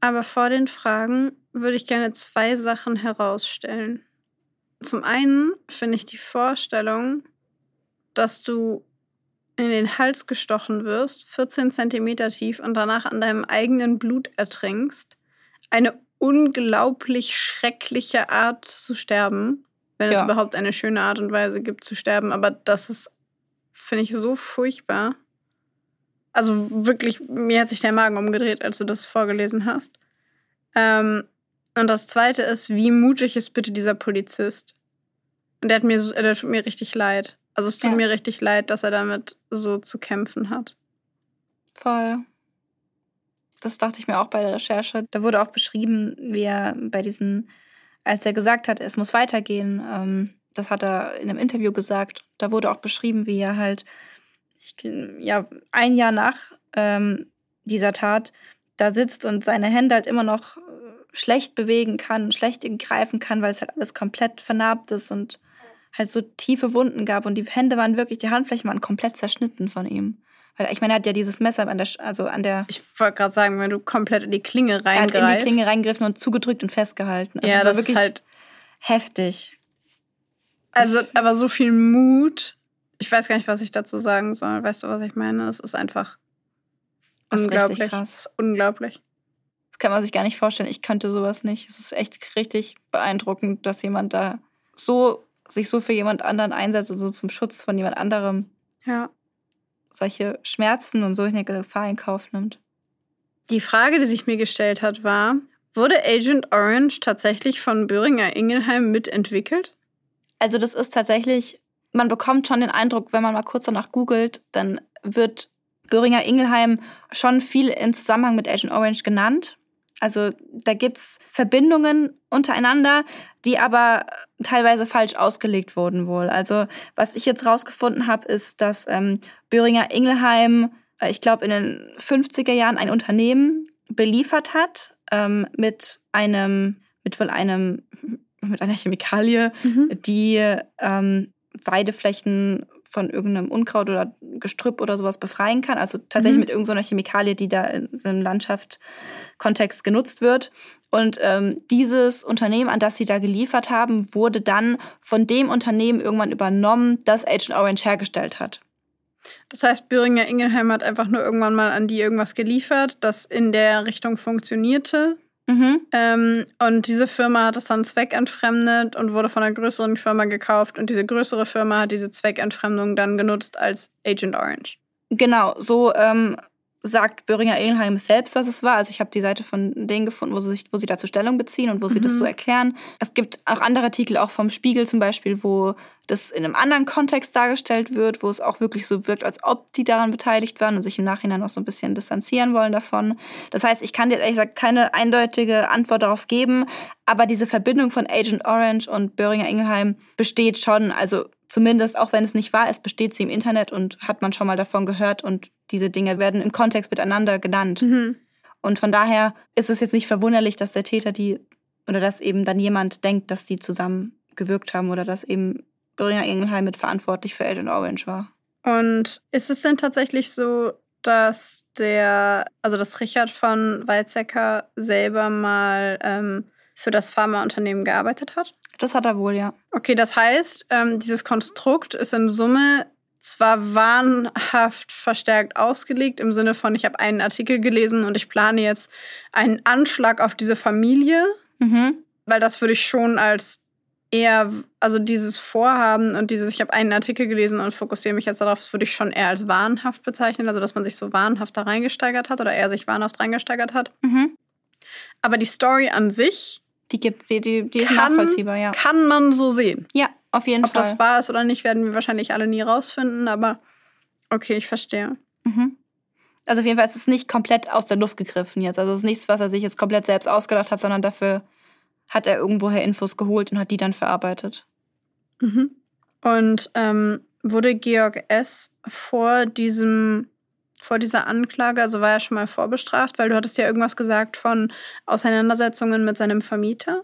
Aber vor den Fragen würde ich gerne zwei Sachen herausstellen. Zum einen finde ich die Vorstellung, dass du in den Hals gestochen wirst, 14 Zentimeter tief und danach an deinem eigenen Blut ertrinkst, eine unglaublich schreckliche Art zu sterben, wenn ja. es überhaupt eine schöne Art und Weise gibt zu sterben. Aber das ist, finde ich, so furchtbar. Also wirklich, mir hat sich der Magen umgedreht, als du das vorgelesen hast. Ähm, und das Zweite ist, wie mutig ist bitte dieser Polizist? Und der hat mir, der tut mir richtig leid. Also es tut ja. mir richtig leid, dass er damit so zu kämpfen hat. Voll. Das dachte ich mir auch bei der Recherche. Da wurde auch beschrieben, wie er bei diesen, als er gesagt hat, es muss weitergehen, ähm, das hat er in einem Interview gesagt. Da wurde auch beschrieben, wie er halt ich, ja, ein Jahr nach ähm, dieser Tat da sitzt und seine Hände halt immer noch äh, schlecht bewegen kann, schlecht greifen kann, weil es halt alles komplett vernarbt ist und halt so tiefe Wunden gab und die Hände waren wirklich, die Handflächen waren komplett zerschnitten von ihm. Weil ich meine, er hat ja dieses Messer an der, also an der. Ich wollte gerade sagen, wenn du komplett in die Klinge reingreifst. Er hat in die Klinge reingegriffen und zugedrückt und festgehalten. Also ja, das ist halt heftig. Also, aber so viel Mut ich weiß gar nicht, was ich dazu sagen soll. Weißt du, was ich meine? Es ist einfach das unglaublich. Ist krass. Es ist unglaublich. Das kann man sich gar nicht vorstellen. Ich könnte sowas nicht. Es ist echt richtig beeindruckend, dass jemand da so sich so für jemand anderen einsetzt und so zum Schutz von jemand anderem. Ja. Solche Schmerzen und solche Gefahr in Kauf nimmt. Die Frage, die sich mir gestellt hat, war, wurde Agent Orange tatsächlich von Böhringer Ingelheim mitentwickelt? Also das ist tatsächlich man bekommt schon den Eindruck, wenn man mal kurz danach googelt, dann wird Böhringer Ingelheim schon viel in Zusammenhang mit Agent Orange genannt. Also da gibt es Verbindungen untereinander, die aber teilweise falsch ausgelegt wurden wohl. Also was ich jetzt rausgefunden habe, ist, dass ähm, Böhringer Ingelheim, äh, ich glaube in den 50er Jahren ein Unternehmen beliefert hat ähm, mit einem, mit wohl einem, mit einer Chemikalie, mhm. die ähm, Weideflächen von irgendeinem Unkraut oder Gestrüpp oder sowas befreien kann. Also tatsächlich Mhm. mit irgendeiner Chemikalie, die da in so einem Landschaftskontext genutzt wird. Und ähm, dieses Unternehmen, an das sie da geliefert haben, wurde dann von dem Unternehmen irgendwann übernommen, das Agent Orange hergestellt hat. Das heißt, Böhringer Ingelheim hat einfach nur irgendwann mal an die irgendwas geliefert, das in der Richtung funktionierte. Mhm. Ähm, und diese Firma hat es dann zweckentfremdet und wurde von einer größeren Firma gekauft. Und diese größere Firma hat diese Zweckentfremdung dann genutzt als Agent Orange. Genau, so ähm, sagt Böhringer Ingelheim selbst, dass es war. Also ich habe die Seite von denen gefunden, wo sie, sich, wo sie dazu Stellung beziehen und wo sie das Mhm. so erklären. Es gibt auch andere Artikel, auch vom Spiegel zum Beispiel, wo das in einem anderen Kontext dargestellt wird, wo es auch wirklich so wirkt, als ob die daran beteiligt waren und sich im Nachhinein noch so ein bisschen distanzieren wollen davon. Das heißt, ich kann dir ehrlich gesagt keine eindeutige Antwort darauf geben, aber diese Verbindung von Agent Orange und Böhringer Ingelheim besteht schon. Also zumindest, auch wenn es nicht wahr ist, besteht sie im Internet und hat man schon mal davon gehört und diese Dinge werden im Kontext miteinander genannt. Mhm. Und von daher ist es jetzt nicht verwunderlich, dass der Täter die oder dass eben dann jemand denkt, dass die zusammen gewirkt haben oder dass eben Böhringer Ingelheim mit verantwortlich für Agent Orange war. Und ist es denn tatsächlich so, dass der, also dass Richard von Weizsäcker selber mal ähm, für das Pharmaunternehmen gearbeitet hat? Das hat er wohl, ja. Okay, das heißt, ähm, dieses Konstrukt ist in Summe zwar wahnhaft verstärkt ausgelegt, im Sinne von, ich habe einen Artikel gelesen und ich plane jetzt einen Anschlag auf diese Familie, Mhm. weil das würde ich schon als eher, also dieses Vorhaben und dieses, ich habe einen Artikel gelesen und fokussiere mich jetzt darauf, das würde ich schon eher als wahnhaft bezeichnen, also dass man sich so wahnhaft da reingesteigert hat oder er sich wahnhaft reingesteigert hat. Mhm. Aber die Story an sich Die gibt, die, die, die ist Kann- nachvollziehbar, ja. kann man so sehen. Ja, auf jeden Ob Fall. das wahr ist oder nicht, werden wir wahrscheinlich alle nie rausfinden, aber okay, ich verstehe. Mhm. Also auf jeden Fall ist es nicht komplett aus der Luft gegriffen jetzt. Also es ist nichts, was er sich jetzt komplett selbst ausgedacht hat, sondern dafür hat er irgendwoher Infos geholt und hat die dann verarbeitet. Mhm. Und ähm, wurde Georg S. vor diesem, vor dieser Anklage, also war er schon mal vorbestraft, weil du hattest ja irgendwas gesagt von Auseinandersetzungen mit seinem Vermieter.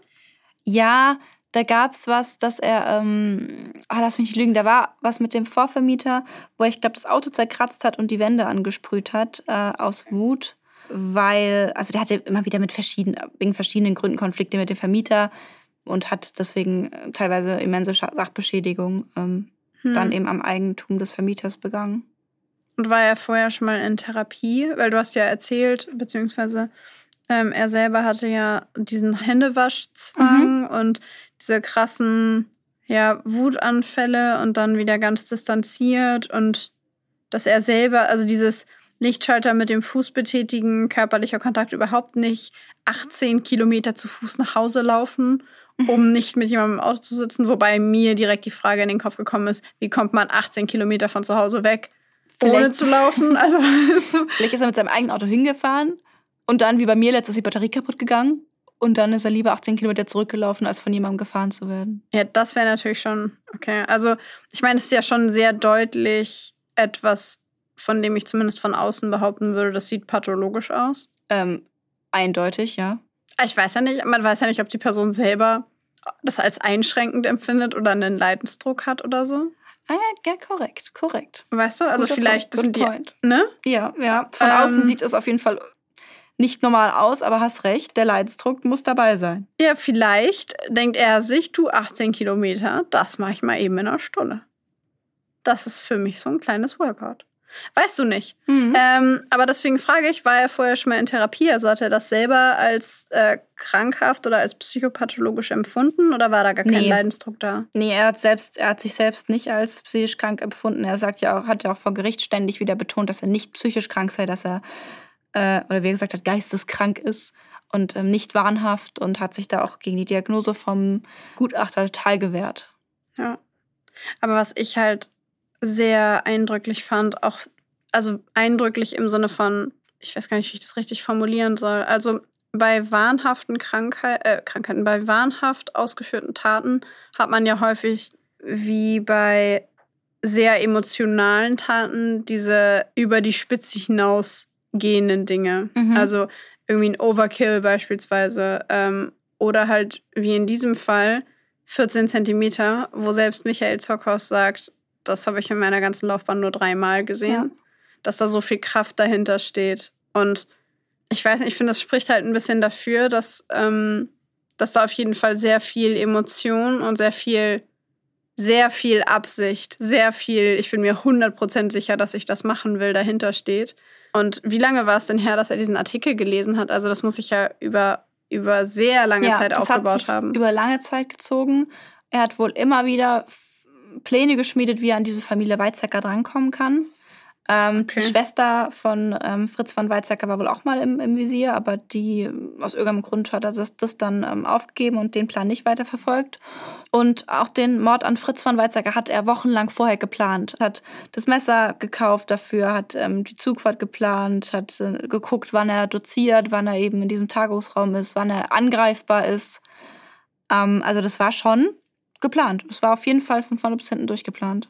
Ja, da gab's was, dass er, ähm, ah, lass mich nicht lügen, da war was mit dem Vorvermieter, wo er, ich glaube, das Auto zerkratzt hat und die Wände angesprüht hat, äh, aus Wut, weil, also der hatte immer wieder mit verschiedenen, wegen verschiedenen Gründen Konflikte mit dem Vermieter und hat deswegen äh, teilweise immense Sachbeschädigung ähm, Hm. dann eben am Eigentum des Vermieters begangen. Und war er vorher schon mal in Therapie? Weil du hast ja erzählt, beziehungsweise ähm, er selber hatte ja diesen Händewaschzwang und diese krassen ja, Wutanfälle und dann wieder ganz distanziert und dass er selber, also dieses Lichtschalter mit dem Fuß betätigen, körperlicher Kontakt überhaupt nicht, 18 Kilometer zu Fuß nach Hause laufen, um nicht mit jemandem im Auto zu sitzen, wobei mir direkt die Frage in den Kopf gekommen ist, wie kommt man 18 Kilometer von zu Hause weg? ohne Vielleicht- zu laufen. Also? Vielleicht ist er mit seinem eigenen Auto hingefahren und dann, wie bei mir letztes, ist die Batterie kaputt gegangen. Und dann ist er lieber 18 Kilometer zurückgelaufen, als von jemandem gefahren zu werden. ja, das wäre natürlich schon okay. Also ich meine, es ist ja schon sehr deutlich etwas, von dem ich zumindest von außen behaupten würde, das sieht pathologisch aus. Ähm, eindeutig, ja. Ich weiß ja nicht, man weiß ja nicht, ob die Person selber das als einschränkend empfindet oder einen Leidensdruck hat oder so. Ah ja, ja, korrekt, korrekt. Weißt du? Also Guter vielleicht Point, das sind die, point. ne? Ja, ja. Von Ähm, außen sieht es auf jeden Fall nicht normal aus, aber hast recht, der Leidensdruck muss dabei sein. Ja, vielleicht denkt er sich, du 18 Kilometer, das mache ich mal eben in einer Stunde. Das ist für mich so ein kleines Workout. Weißt du nicht. Mhm. Ähm, aber deswegen frage ich, war er vorher schon mal in Therapie? Also hat er das selber als äh, krankhaft oder als psychopathologisch empfunden oder war da gar kein Nee. Leidensdruck da? Nee, er hat, selbst, er hat sich selbst nicht als psychisch krank empfunden. Er sagt ja auch, hat ja auch vor Gericht ständig wieder betont, dass er nicht psychisch krank sei, dass er, äh, oder wie gesagt hat, geisteskrank ist und ähm, nicht wahnhaft und hat sich da auch gegen die Diagnose vom Gutachter total gewehrt. Ja. Aber was ich halt sehr eindrücklich fand, auch, also eindrücklich im Sinne von, ich weiß gar nicht, wie ich das richtig formulieren soll. Also bei wahnhaften Krankheit, äh, Krankheiten, bei wahnhaft ausgeführten Taten hat man ja häufig wie bei sehr emotionalen Taten diese über die Spitze hinausgehenden Dinge. Mhm. Also irgendwie ein Overkill beispielsweise. Ähm, oder halt wie in diesem Fall 14 Zentimeter, wo selbst Michael Zockhaus sagt, das habe ich in meiner ganzen Laufbahn nur dreimal gesehen, ja. dass da so viel Kraft dahinter steht. Und ich weiß nicht, ich finde, das spricht halt ein bisschen dafür, dass, ähm, dass da auf jeden Fall sehr viel Emotion und sehr viel, sehr viel Absicht, sehr viel, ich bin mir 100% sicher, dass ich das machen will, dahinter steht. Und wie lange war es denn her, dass er diesen Artikel gelesen hat? Also das muss ich ja über, über sehr lange ja, Zeit das aufgebaut hat sich haben. Über lange Zeit gezogen. Er hat wohl immer wieder Pläne geschmiedet, wie er an diese Familie Weizsäcker drankommen kann. Ähm, okay. Die Schwester von ähm, Fritz von Weizsäcker war wohl auch mal im, im Visier, aber die aus irgendeinem Grund hat er das, das dann ähm, aufgegeben und den Plan nicht weiterverfolgt. Und auch den Mord an Fritz von Weizsäcker hat er wochenlang vorher geplant. Hat das Messer gekauft dafür, hat ähm, die Zugfahrt geplant, hat äh, geguckt, wann er doziert, wann er eben in diesem Tagungsraum ist, wann er angreifbar ist. Ähm, also das war schon geplant. Es war auf jeden Fall von vorne bis hinten durchgeplant.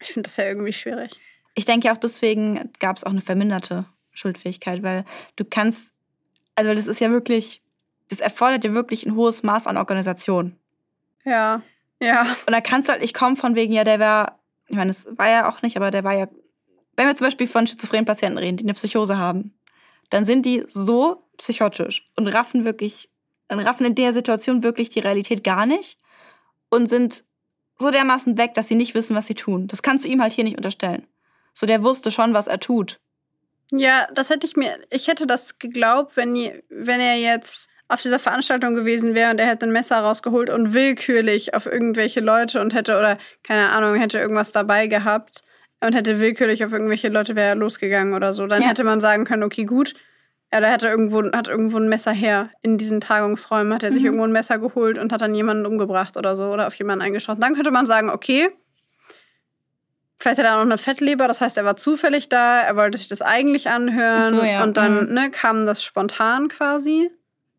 Ich finde das ja irgendwie schwierig. Ich denke auch deswegen gab es auch eine verminderte Schuldfähigkeit, weil du kannst, also das ist ja wirklich, das erfordert ja wirklich ein hohes Maß an Organisation. Ja, ja. Und da kannst du halt nicht kommen von wegen, ja, der war, ich meine, das war ja auch nicht, aber der war ja, wenn wir zum Beispiel von schizophrenen Patienten reden, die eine Psychose haben, dann sind die so psychotisch und raffen wirklich, dann raffen in der Situation wirklich die Realität gar nicht und sind so dermaßen weg, dass sie nicht wissen, was sie tun. Das kannst du ihm halt hier nicht unterstellen. So, der wusste schon, was er tut. Ja, das hätte ich mir, ich hätte das geglaubt, wenn, wenn er jetzt auf dieser Veranstaltung gewesen wäre und er hätte ein Messer rausgeholt und willkürlich auf irgendwelche Leute und hätte, oder keine Ahnung, hätte irgendwas dabei gehabt und hätte willkürlich auf irgendwelche Leute wäre losgegangen oder so. Dann ja. hätte man sagen können, okay, gut, ja, da hat er irgendwo, hat irgendwo ein Messer her. In diesen Tagungsräumen hat er sich mhm. irgendwo ein Messer geholt und hat dann jemanden umgebracht oder so oder auf jemanden eingeschossen. Dann könnte man sagen, okay, vielleicht hat er auch noch eine Fettleber, das heißt, er war zufällig da, er wollte sich das eigentlich anhören so, ja. und dann mhm. ne, kam das spontan quasi.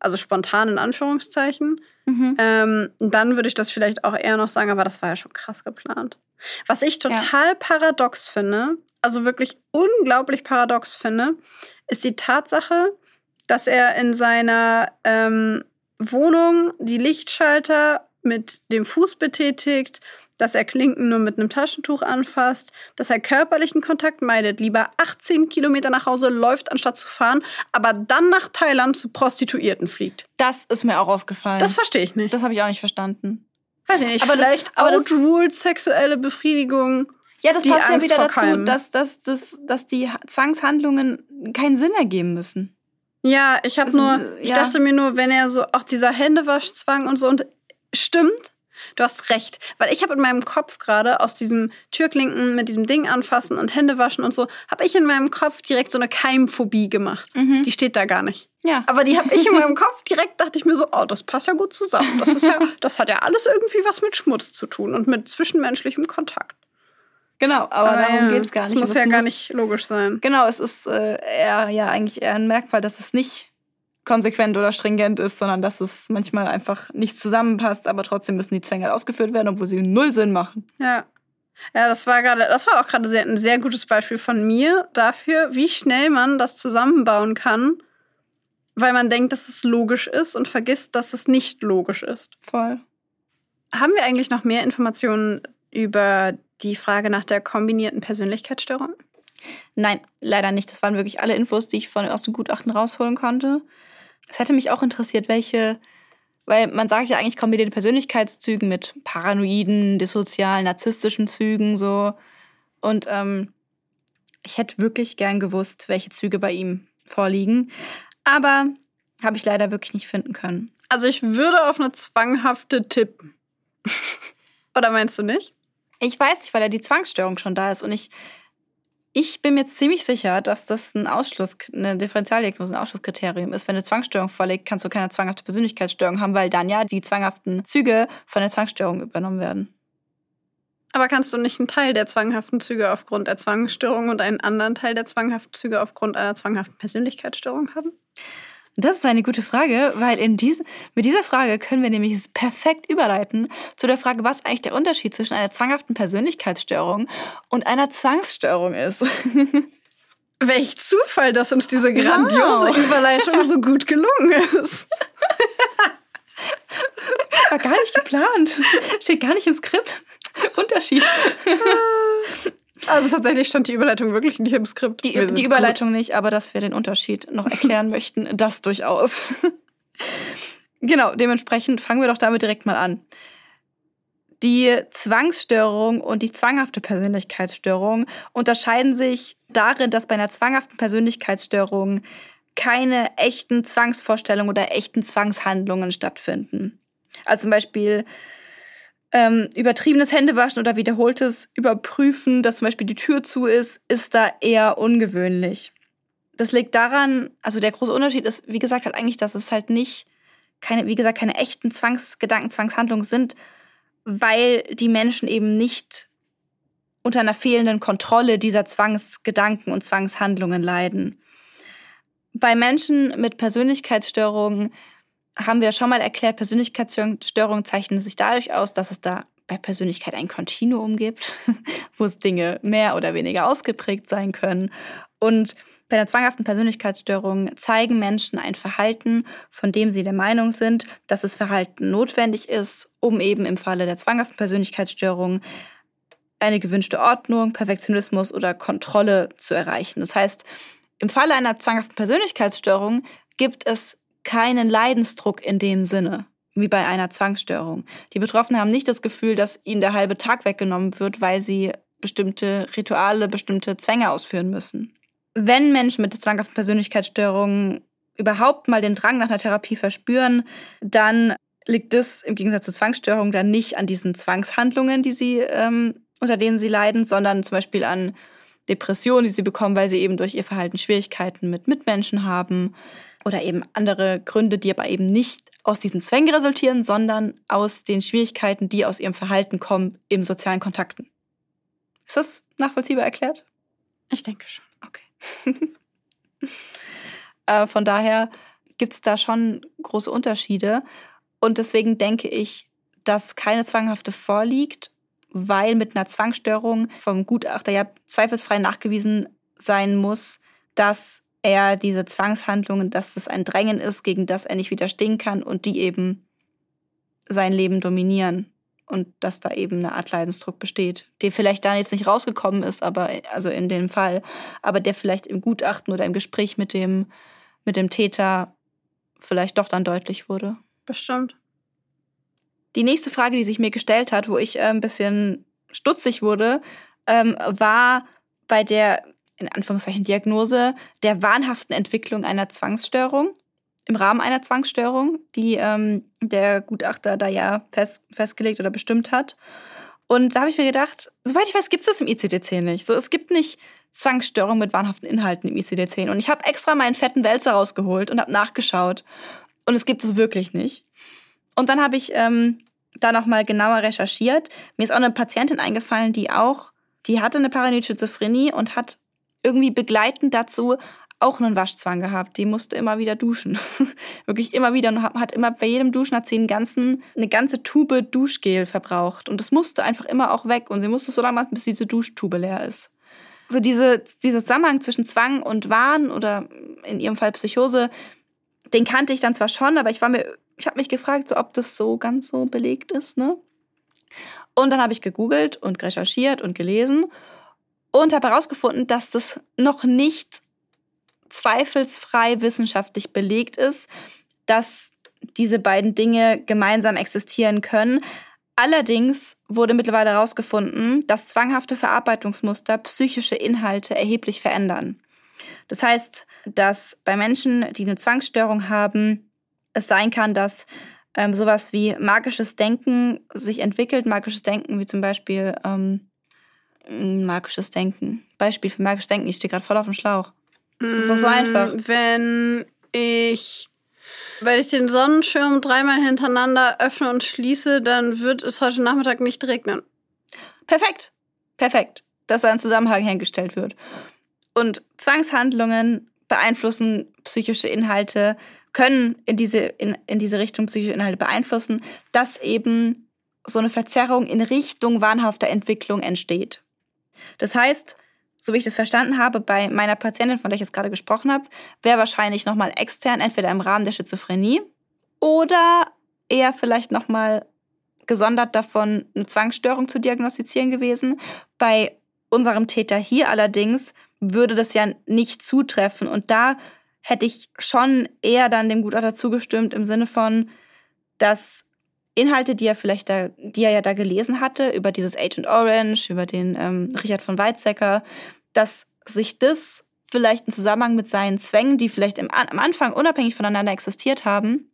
Also spontan in Anführungszeichen. Mhm. Ähm, dann würde ich das vielleicht auch eher noch sagen, aber das war ja schon krass geplant. Was ich total ja. paradox finde, also wirklich unglaublich paradox finde, ist die Tatsache, dass er in seiner ähm, Wohnung die Lichtschalter mit dem Fuß betätigt, dass er Klinken nur mit einem Taschentuch anfasst, dass er körperlichen Kontakt meidet, lieber 18 Kilometer nach Hause läuft, anstatt zu fahren, aber dann nach Thailand zu Prostituierten fliegt. Das ist mir auch aufgefallen. Das verstehe ich nicht. Das habe ich auch nicht verstanden. Weiß ich nicht, aber vielleicht das, aber outruled sexuelle Befriedigung. Ja, das passt Angst ja wieder dazu, dass, dass, dass, dass die Zwangshandlungen keinen Sinn ergeben müssen. Ja, ich habe nur, ich ja. dachte mir nur, wenn er so auch dieser Händewaschzwang und so und stimmt, du hast recht, weil ich habe in meinem Kopf gerade aus diesem Türklinken mit diesem Ding anfassen und Hände waschen und so, habe ich in meinem Kopf direkt so eine Keimphobie gemacht. Mhm. Die steht da gar nicht. Ja. Aber die habe ich in meinem Kopf direkt dachte ich mir so, oh, das passt ja gut zusammen. Das ist ja, das hat ja alles irgendwie was mit Schmutz zu tun und mit zwischenmenschlichem Kontakt. Genau, aber, aber darum ja, geht es gar nicht. Das muss ja gar nicht logisch sein. Genau, es ist äh, eher ja eigentlich eher ein Merkmal, dass es nicht konsequent oder stringent ist, sondern dass es manchmal einfach nicht zusammenpasst, aber trotzdem müssen die Zwänge halt ausgeführt werden, obwohl sie null Sinn machen. Ja. Ja, das war gerade, das war auch gerade sehr, ein sehr gutes Beispiel von mir dafür, wie schnell man das zusammenbauen kann, weil man denkt, dass es logisch ist und vergisst, dass es nicht logisch ist. Voll. Haben wir eigentlich noch mehr Informationen über die Frage nach der kombinierten Persönlichkeitsstörung? Nein, leider nicht. Das waren wirklich alle Infos, die ich von, aus dem Gutachten rausholen konnte. Es hätte mich auch interessiert, welche, weil man sagt ja eigentlich kombinierte Persönlichkeitszügen mit paranoiden, dissozialen, narzisstischen Zügen so. Und ähm, ich hätte wirklich gern gewusst, welche Züge bei ihm vorliegen. Aber habe ich leider wirklich nicht finden können. Also ich würde auf eine zwanghafte tippen. Oder meinst du nicht? Ich weiß nicht, weil ja die Zwangsstörung schon da ist und ich ich bin mir ziemlich sicher, dass das ein Ausschluss, eine Differentialdiagnose, ein Ausschlusskriterium ist. Wenn eine Zwangsstörung vorliegt, kannst du keine zwanghafte Persönlichkeitsstörung haben, weil dann ja die zwanghaften Züge von der Zwangsstörung übernommen werden. Aber kannst du nicht einen Teil der zwanghaften Züge aufgrund der Zwangsstörung und einen anderen Teil der zwanghaften Züge aufgrund einer zwanghaften Persönlichkeitsstörung haben? Das ist eine gute Frage, weil in diesen, mit dieser Frage können wir nämlich perfekt überleiten zu der Frage, was eigentlich der Unterschied zwischen einer zwanghaften Persönlichkeitsstörung und einer Zwangsstörung ist. Welch Zufall, dass uns diese grandiose wow. Überleitung so gut gelungen ist. War gar nicht geplant. Steht gar nicht im Skript. Unterschied. Also tatsächlich stand die Überleitung wirklich nicht im Skript. Die, die Überleitung gut. nicht, aber dass wir den Unterschied noch erklären möchten, das durchaus. genau, dementsprechend fangen wir doch damit direkt mal an. Die Zwangsstörung und die zwanghafte Persönlichkeitsstörung unterscheiden sich darin, dass bei einer zwanghaften Persönlichkeitsstörung keine echten Zwangsvorstellungen oder echten Zwangshandlungen stattfinden. Also zum Beispiel ähm, übertriebenes Händewaschen oder wiederholtes Überprüfen, dass zum Beispiel die Tür zu ist, ist da eher ungewöhnlich. Das liegt daran, also der große Unterschied ist, wie gesagt, halt eigentlich, dass es halt nicht keine, wie gesagt, keine echten Zwangsgedanken, Zwangshandlungen sind, weil die Menschen eben nicht unter einer fehlenden Kontrolle dieser Zwangsgedanken und Zwangshandlungen leiden. Bei Menschen mit Persönlichkeitsstörungen haben wir schon mal erklärt, Persönlichkeitsstörungen zeichnen sich dadurch aus, dass es da bei Persönlichkeit ein Kontinuum gibt, wo es Dinge mehr oder weniger ausgeprägt sein können. Und bei einer zwanghaften Persönlichkeitsstörung zeigen Menschen ein Verhalten, von dem sie der Meinung sind, dass das Verhalten notwendig ist, um eben im Falle der zwanghaften Persönlichkeitsstörung eine gewünschte Ordnung, Perfektionismus oder Kontrolle zu erreichen. Das heißt, im Falle einer zwanghaften Persönlichkeitsstörung gibt es keinen Leidensdruck in dem Sinne wie bei einer Zwangsstörung. Die Betroffenen haben nicht das Gefühl, dass ihnen der halbe Tag weggenommen wird, weil sie bestimmte Rituale, bestimmte Zwänge ausführen müssen. Wenn Menschen mit zwanghaften Persönlichkeitsstörungen überhaupt mal den Drang nach einer Therapie verspüren, dann liegt es im Gegensatz zur Zwangsstörung dann nicht an diesen Zwangshandlungen, die sie, ähm, unter denen sie leiden, sondern zum Beispiel an Depressionen, die sie bekommen, weil sie eben durch ihr Verhalten Schwierigkeiten mit Mitmenschen haben oder eben andere Gründe, die aber eben nicht aus diesen Zwängen resultieren, sondern aus den Schwierigkeiten, die aus ihrem Verhalten kommen im sozialen Kontakten. Ist das nachvollziehbar erklärt? Ich denke schon. Okay. äh, von daher gibt es da schon große Unterschiede. Und deswegen denke ich, dass keine zwanghafte vorliegt, weil mit einer Zwangsstörung vom Gutachter ja zweifelsfrei nachgewiesen sein muss, dass er diese Zwangshandlungen, dass es ein Drängen ist, gegen das er nicht widerstehen kann und die eben sein Leben dominieren und dass da eben eine Art Leidensdruck besteht, der vielleicht da jetzt nicht rausgekommen ist, aber also in dem Fall, aber der vielleicht im Gutachten oder im Gespräch mit dem mit dem Täter vielleicht doch dann deutlich wurde. Bestimmt. Die nächste Frage, die sich mir gestellt hat, wo ich äh, ein bisschen stutzig wurde, ähm, war bei der in Anführungszeichen Diagnose der wahnhaften Entwicklung einer Zwangsstörung im Rahmen einer Zwangsstörung, die ähm, der Gutachter da ja fest, festgelegt oder bestimmt hat. Und da habe ich mir gedacht, soweit ich weiß, gibt es das im ICD-10 nicht. So, es gibt nicht Zwangsstörung mit wahnhaften Inhalten im ICD-10. Und ich habe extra meinen fetten Wälzer rausgeholt und habe nachgeschaut. Und es gibt es wirklich nicht. Und dann habe ich ähm, da nochmal genauer recherchiert. Mir ist auch eine Patientin eingefallen, die auch, die hatte eine paranoide Schizophrenie und hat irgendwie begleitend dazu auch einen Waschzwang gehabt. Die musste immer wieder duschen. Wirklich immer wieder und hat immer bei jedem Duschen hat sie einen ganzen, eine ganze Tube Duschgel verbraucht. Und das musste einfach immer auch weg. Und sie musste so lange machen, bis diese Duschtube leer ist. So diese, dieser Zusammenhang zwischen Zwang und Wahn oder in ihrem Fall Psychose, den kannte ich dann zwar schon, aber ich war mir, ich habe mich gefragt, so, ob das so ganz so belegt ist, ne? Und dann habe ich gegoogelt und recherchiert und gelesen und habe herausgefunden, dass das noch nicht zweifelsfrei wissenschaftlich belegt ist, dass diese beiden Dinge gemeinsam existieren können. Allerdings wurde mittlerweile herausgefunden, dass zwanghafte Verarbeitungsmuster psychische Inhalte erheblich verändern. Das heißt, dass bei Menschen, die eine Zwangsstörung haben, es sein kann, dass ähm, sowas wie magisches Denken sich entwickelt. Magisches Denken wie zum Beispiel ähm, magisches Denken. Beispiel für magisches Denken. Ich stehe gerade voll auf dem Schlauch. Das ist doch so einfach. Mm, wenn ich, wenn ich den Sonnenschirm dreimal hintereinander öffne und schließe, dann wird es heute Nachmittag nicht regnen. Perfekt. Perfekt. Dass da ein Zusammenhang hergestellt wird. Und Zwangshandlungen beeinflussen psychische Inhalte, können in diese, in, in diese Richtung psychische Inhalte beeinflussen, dass eben so eine Verzerrung in Richtung wahnhafter Entwicklung entsteht. Das heißt, so wie ich das verstanden habe, bei meiner Patientin, von der ich jetzt gerade gesprochen habe, wäre wahrscheinlich nochmal extern, entweder im Rahmen der Schizophrenie oder eher vielleicht nochmal gesondert davon, eine Zwangsstörung zu diagnostizieren gewesen. Bei unserem Täter hier allerdings würde das ja nicht zutreffen. Und da hätte ich schon eher dann dem Gutachter zugestimmt im Sinne von, dass Inhalte, die er vielleicht da, die er ja da gelesen hatte, über dieses Agent Orange, über den ähm, Richard von Weizsäcker, dass sich das vielleicht im Zusammenhang mit seinen Zwängen, die vielleicht im, am Anfang unabhängig voneinander existiert haben,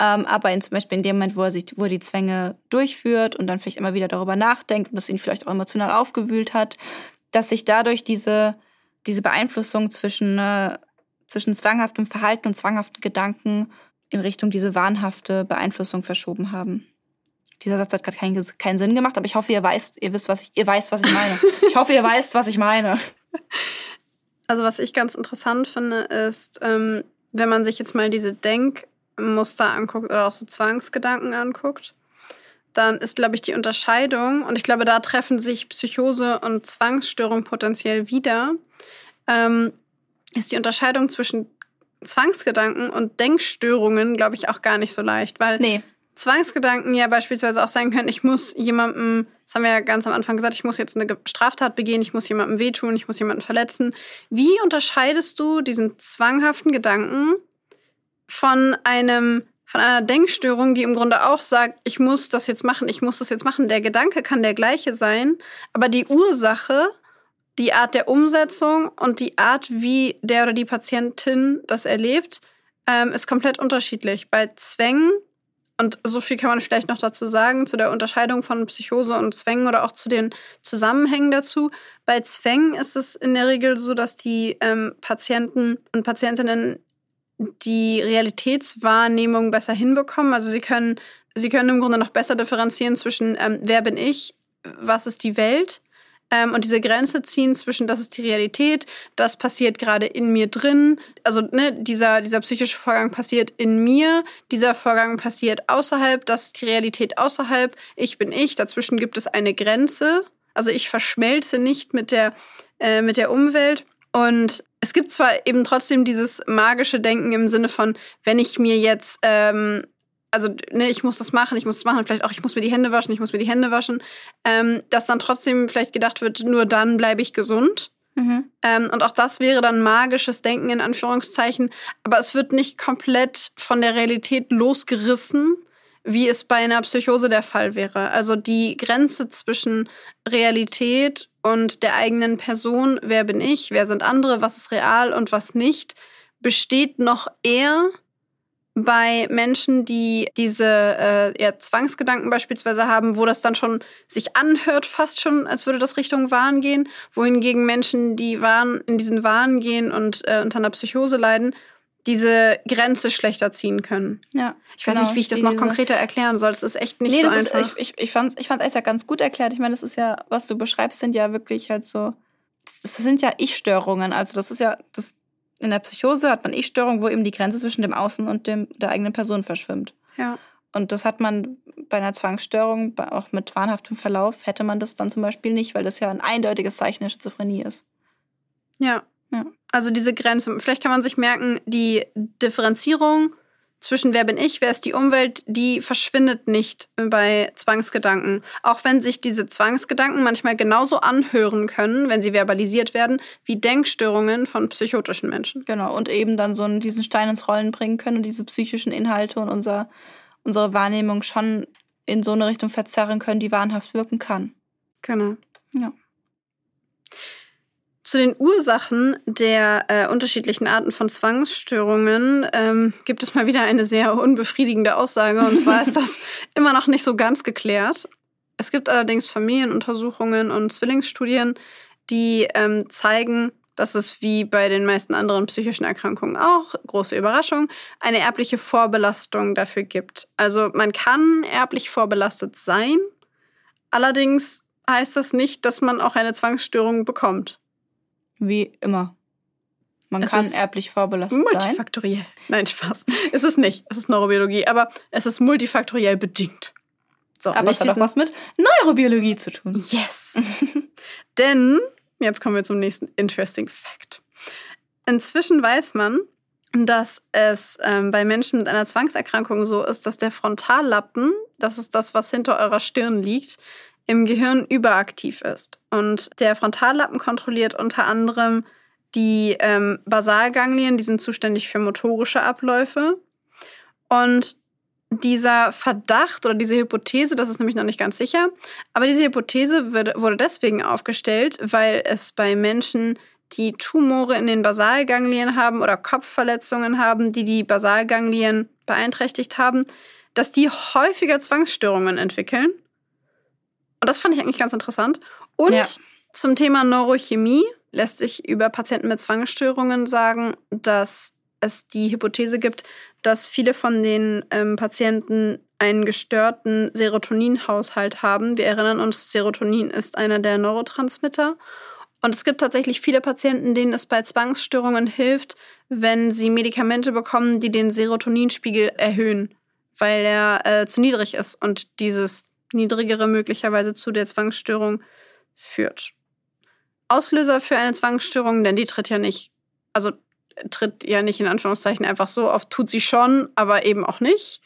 ähm, aber in, zum Beispiel in dem Moment, wo er sich, wo er die Zwänge durchführt und dann vielleicht immer wieder darüber nachdenkt und das ihn vielleicht auch emotional aufgewühlt hat, dass sich dadurch diese, diese Beeinflussung zwischen, äh, zwischen zwanghaftem Verhalten und zwanghaften Gedanken in Richtung diese wahnhafte Beeinflussung verschoben haben. Dieser Satz hat gerade keinen, keinen Sinn gemacht, aber ich hoffe, ihr weißt, ihr wisst, was ich, ihr weißt, was ich meine. ich hoffe, ihr weißt, was ich meine. Also was ich ganz interessant finde, ist, ähm, wenn man sich jetzt mal diese Denkmuster anguckt oder auch so Zwangsgedanken anguckt, dann ist, glaube ich, die Unterscheidung, und ich glaube, da treffen sich Psychose und Zwangsstörung potenziell wieder, ähm, ist die Unterscheidung zwischen Zwangsgedanken und Denkstörungen, glaube ich, auch gar nicht so leicht, weil nee. Zwangsgedanken ja beispielsweise auch sein können, ich muss jemandem, das haben wir ja ganz am Anfang gesagt, ich muss jetzt eine Straftat begehen, ich muss jemandem wehtun, ich muss jemanden verletzen. Wie unterscheidest du diesen zwanghaften Gedanken von einem von einer Denkstörung, die im Grunde auch sagt, ich muss das jetzt machen, ich muss das jetzt machen. Der Gedanke kann der gleiche sein, aber die Ursache die Art der Umsetzung und die Art, wie der oder die Patientin das erlebt, ähm, ist komplett unterschiedlich. Bei Zwängen, und so viel kann man vielleicht noch dazu sagen, zu der Unterscheidung von Psychose und Zwängen oder auch zu den Zusammenhängen dazu. Bei Zwängen ist es in der Regel so, dass die ähm, Patienten und Patientinnen die Realitätswahrnehmung besser hinbekommen. Also sie können, sie können im Grunde noch besser differenzieren zwischen ähm, wer bin ich, was ist die Welt ähm, und diese Grenze ziehen zwischen, das ist die Realität, das passiert gerade in mir drin. Also ne, dieser, dieser psychische Vorgang passiert in mir, dieser Vorgang passiert außerhalb, das ist die Realität außerhalb, ich bin ich, dazwischen gibt es eine Grenze. Also ich verschmelze nicht mit der, äh, mit der Umwelt. Und es gibt zwar eben trotzdem dieses magische Denken im Sinne von, wenn ich mir jetzt ähm, also ne, ich muss das machen, ich muss das machen, vielleicht auch, ich muss mir die Hände waschen, ich muss mir die Hände waschen, ähm, dass dann trotzdem vielleicht gedacht wird, nur dann bleibe ich gesund. Mhm. Ähm, und auch das wäre dann magisches Denken in Anführungszeichen, aber es wird nicht komplett von der Realität losgerissen, wie es bei einer Psychose der Fall wäre. Also die Grenze zwischen Realität und der eigenen Person, wer bin ich, wer sind andere, was ist real und was nicht, besteht noch eher bei Menschen, die diese äh, eher Zwangsgedanken beispielsweise haben, wo das dann schon sich anhört, fast schon, als würde das Richtung Wahn gehen, wohingegen Menschen, die Wahn, in diesen Wahn gehen und äh, unter einer Psychose leiden, diese Grenze schlechter ziehen können. Ja. Ich weiß genau, nicht, wie ich das noch konkreter erklären soll. Es ist echt nicht nee, so einfach. Ist, ich, ich, ich fand es ich ja ganz gut erklärt. Ich meine, das ist ja, was du beschreibst, sind ja wirklich halt so, das sind ja Ich-Störungen. Also das ist ja, das, in der Psychose hat man Ich-Störung, wo eben die Grenze zwischen dem Außen und dem, der eigenen Person verschwimmt. Ja. Und das hat man bei einer Zwangsstörung, auch mit wahnhaftem Verlauf, hätte man das dann zum Beispiel nicht, weil das ja ein eindeutiges Zeichen der Schizophrenie ist. Ja. ja. Also diese Grenze. Vielleicht kann man sich merken, die Differenzierung zwischen wer bin ich, wer ist die Umwelt, die verschwindet nicht bei Zwangsgedanken. Auch wenn sich diese Zwangsgedanken manchmal genauso anhören können, wenn sie verbalisiert werden, wie Denkstörungen von psychotischen Menschen. Genau, und eben dann so diesen Stein ins Rollen bringen können und diese psychischen Inhalte und unser, unsere Wahrnehmung schon in so eine Richtung verzerren können, die wahnhaft wirken kann. Genau. Ja. Zu den Ursachen der äh, unterschiedlichen Arten von Zwangsstörungen ähm, gibt es mal wieder eine sehr unbefriedigende Aussage. Und zwar ist das immer noch nicht so ganz geklärt. Es gibt allerdings Familienuntersuchungen und Zwillingsstudien, die ähm, zeigen, dass es wie bei den meisten anderen psychischen Erkrankungen auch, große Überraschung, eine erbliche Vorbelastung dafür gibt. Also man kann erblich vorbelastet sein, allerdings heißt das nicht, dass man auch eine Zwangsstörung bekommt. Wie immer. Man es kann erblich vorbelastet multifaktoriell. sein. Multifaktoriell. Nein, Spaß. es ist nicht. Es ist Neurobiologie, aber es ist multifaktoriell bedingt. So, aber es hat auch was mit Neurobiologie zu tun. Yes. Denn, jetzt kommen wir zum nächsten interesting Fact. Inzwischen weiß man, dass es ähm, bei Menschen mit einer Zwangserkrankung so ist, dass der Frontallappen, das ist das, was hinter eurer Stirn liegt, im Gehirn überaktiv ist. Und der Frontallappen kontrolliert unter anderem die ähm, Basalganglien, die sind zuständig für motorische Abläufe. Und dieser Verdacht oder diese Hypothese, das ist nämlich noch nicht ganz sicher, aber diese Hypothese wurde deswegen aufgestellt, weil es bei Menschen, die Tumore in den Basalganglien haben oder Kopfverletzungen haben, die die Basalganglien beeinträchtigt haben, dass die häufiger Zwangsstörungen entwickeln. Und das fand ich eigentlich ganz interessant. Und ja. zum Thema Neurochemie lässt sich über Patienten mit Zwangsstörungen sagen, dass es die Hypothese gibt, dass viele von den ähm, Patienten einen gestörten Serotoninhaushalt haben. Wir erinnern uns, Serotonin ist einer der Neurotransmitter. Und es gibt tatsächlich viele Patienten, denen es bei Zwangsstörungen hilft, wenn sie Medikamente bekommen, die den Serotoninspiegel erhöhen, weil er äh, zu niedrig ist und dieses niedrigere möglicherweise zu der Zwangsstörung führt. Auslöser für eine Zwangsstörung, denn die tritt ja nicht, also tritt ja nicht in Anführungszeichen einfach so auf, tut sie schon, aber eben auch nicht,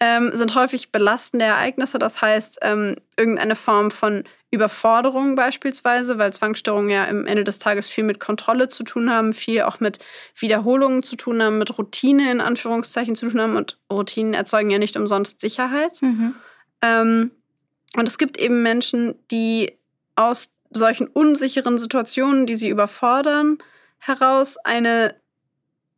ähm, sind häufig belastende Ereignisse. Das heißt, ähm, irgendeine Form von Überforderung beispielsweise, weil Zwangsstörungen ja am Ende des Tages viel mit Kontrolle zu tun haben, viel auch mit Wiederholungen zu tun haben, mit Routine in Anführungszeichen zu tun haben. Und Routinen erzeugen ja nicht umsonst Sicherheit. Mhm. Ähm, und es gibt eben Menschen, die aus solchen unsicheren Situationen, die sie überfordern, heraus eine,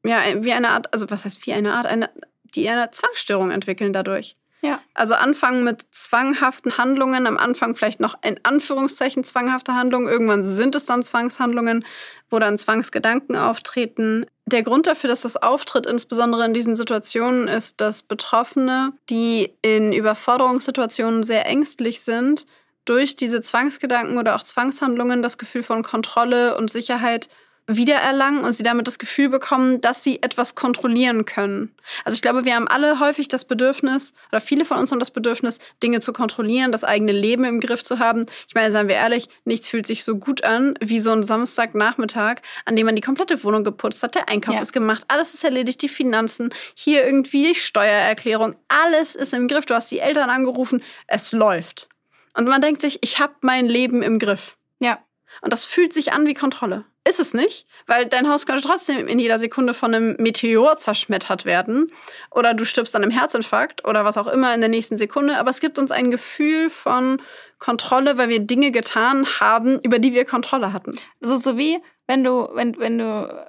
ja, wie eine Art, also was heißt wie eine Art, eine, die eine Zwangsstörung entwickeln dadurch. Ja. Also anfangen mit zwanghaften Handlungen, am Anfang vielleicht noch in Anführungszeichen zwanghafte Handlungen, irgendwann sind es dann Zwangshandlungen, wo dann Zwangsgedanken auftreten. Der Grund dafür, dass das auftritt, insbesondere in diesen Situationen, ist, dass Betroffene, die in Überforderungssituationen sehr ängstlich sind, durch diese Zwangsgedanken oder auch Zwangshandlungen das Gefühl von Kontrolle und Sicherheit wiedererlangen und sie damit das Gefühl bekommen, dass sie etwas kontrollieren können. Also ich glaube, wir haben alle häufig das Bedürfnis, oder viele von uns haben das Bedürfnis, Dinge zu kontrollieren, das eigene Leben im Griff zu haben. Ich meine, seien wir ehrlich, nichts fühlt sich so gut an wie so ein Samstagnachmittag, an dem man die komplette Wohnung geputzt hat, der Einkauf ja. ist gemacht, alles ist erledigt, die Finanzen, hier irgendwie die Steuererklärung, alles ist im Griff. Du hast die Eltern angerufen, es läuft. Und man denkt sich, ich habe mein Leben im Griff. Ja. Und das fühlt sich an wie Kontrolle. Ist es nicht, weil dein Haus könnte trotzdem in jeder Sekunde von einem Meteor zerschmettert werden oder du stirbst an einem Herzinfarkt oder was auch immer in der nächsten Sekunde. Aber es gibt uns ein Gefühl von Kontrolle, weil wir Dinge getan haben, über die wir Kontrolle hatten. Das so wie, wenn du, wenn, wenn du,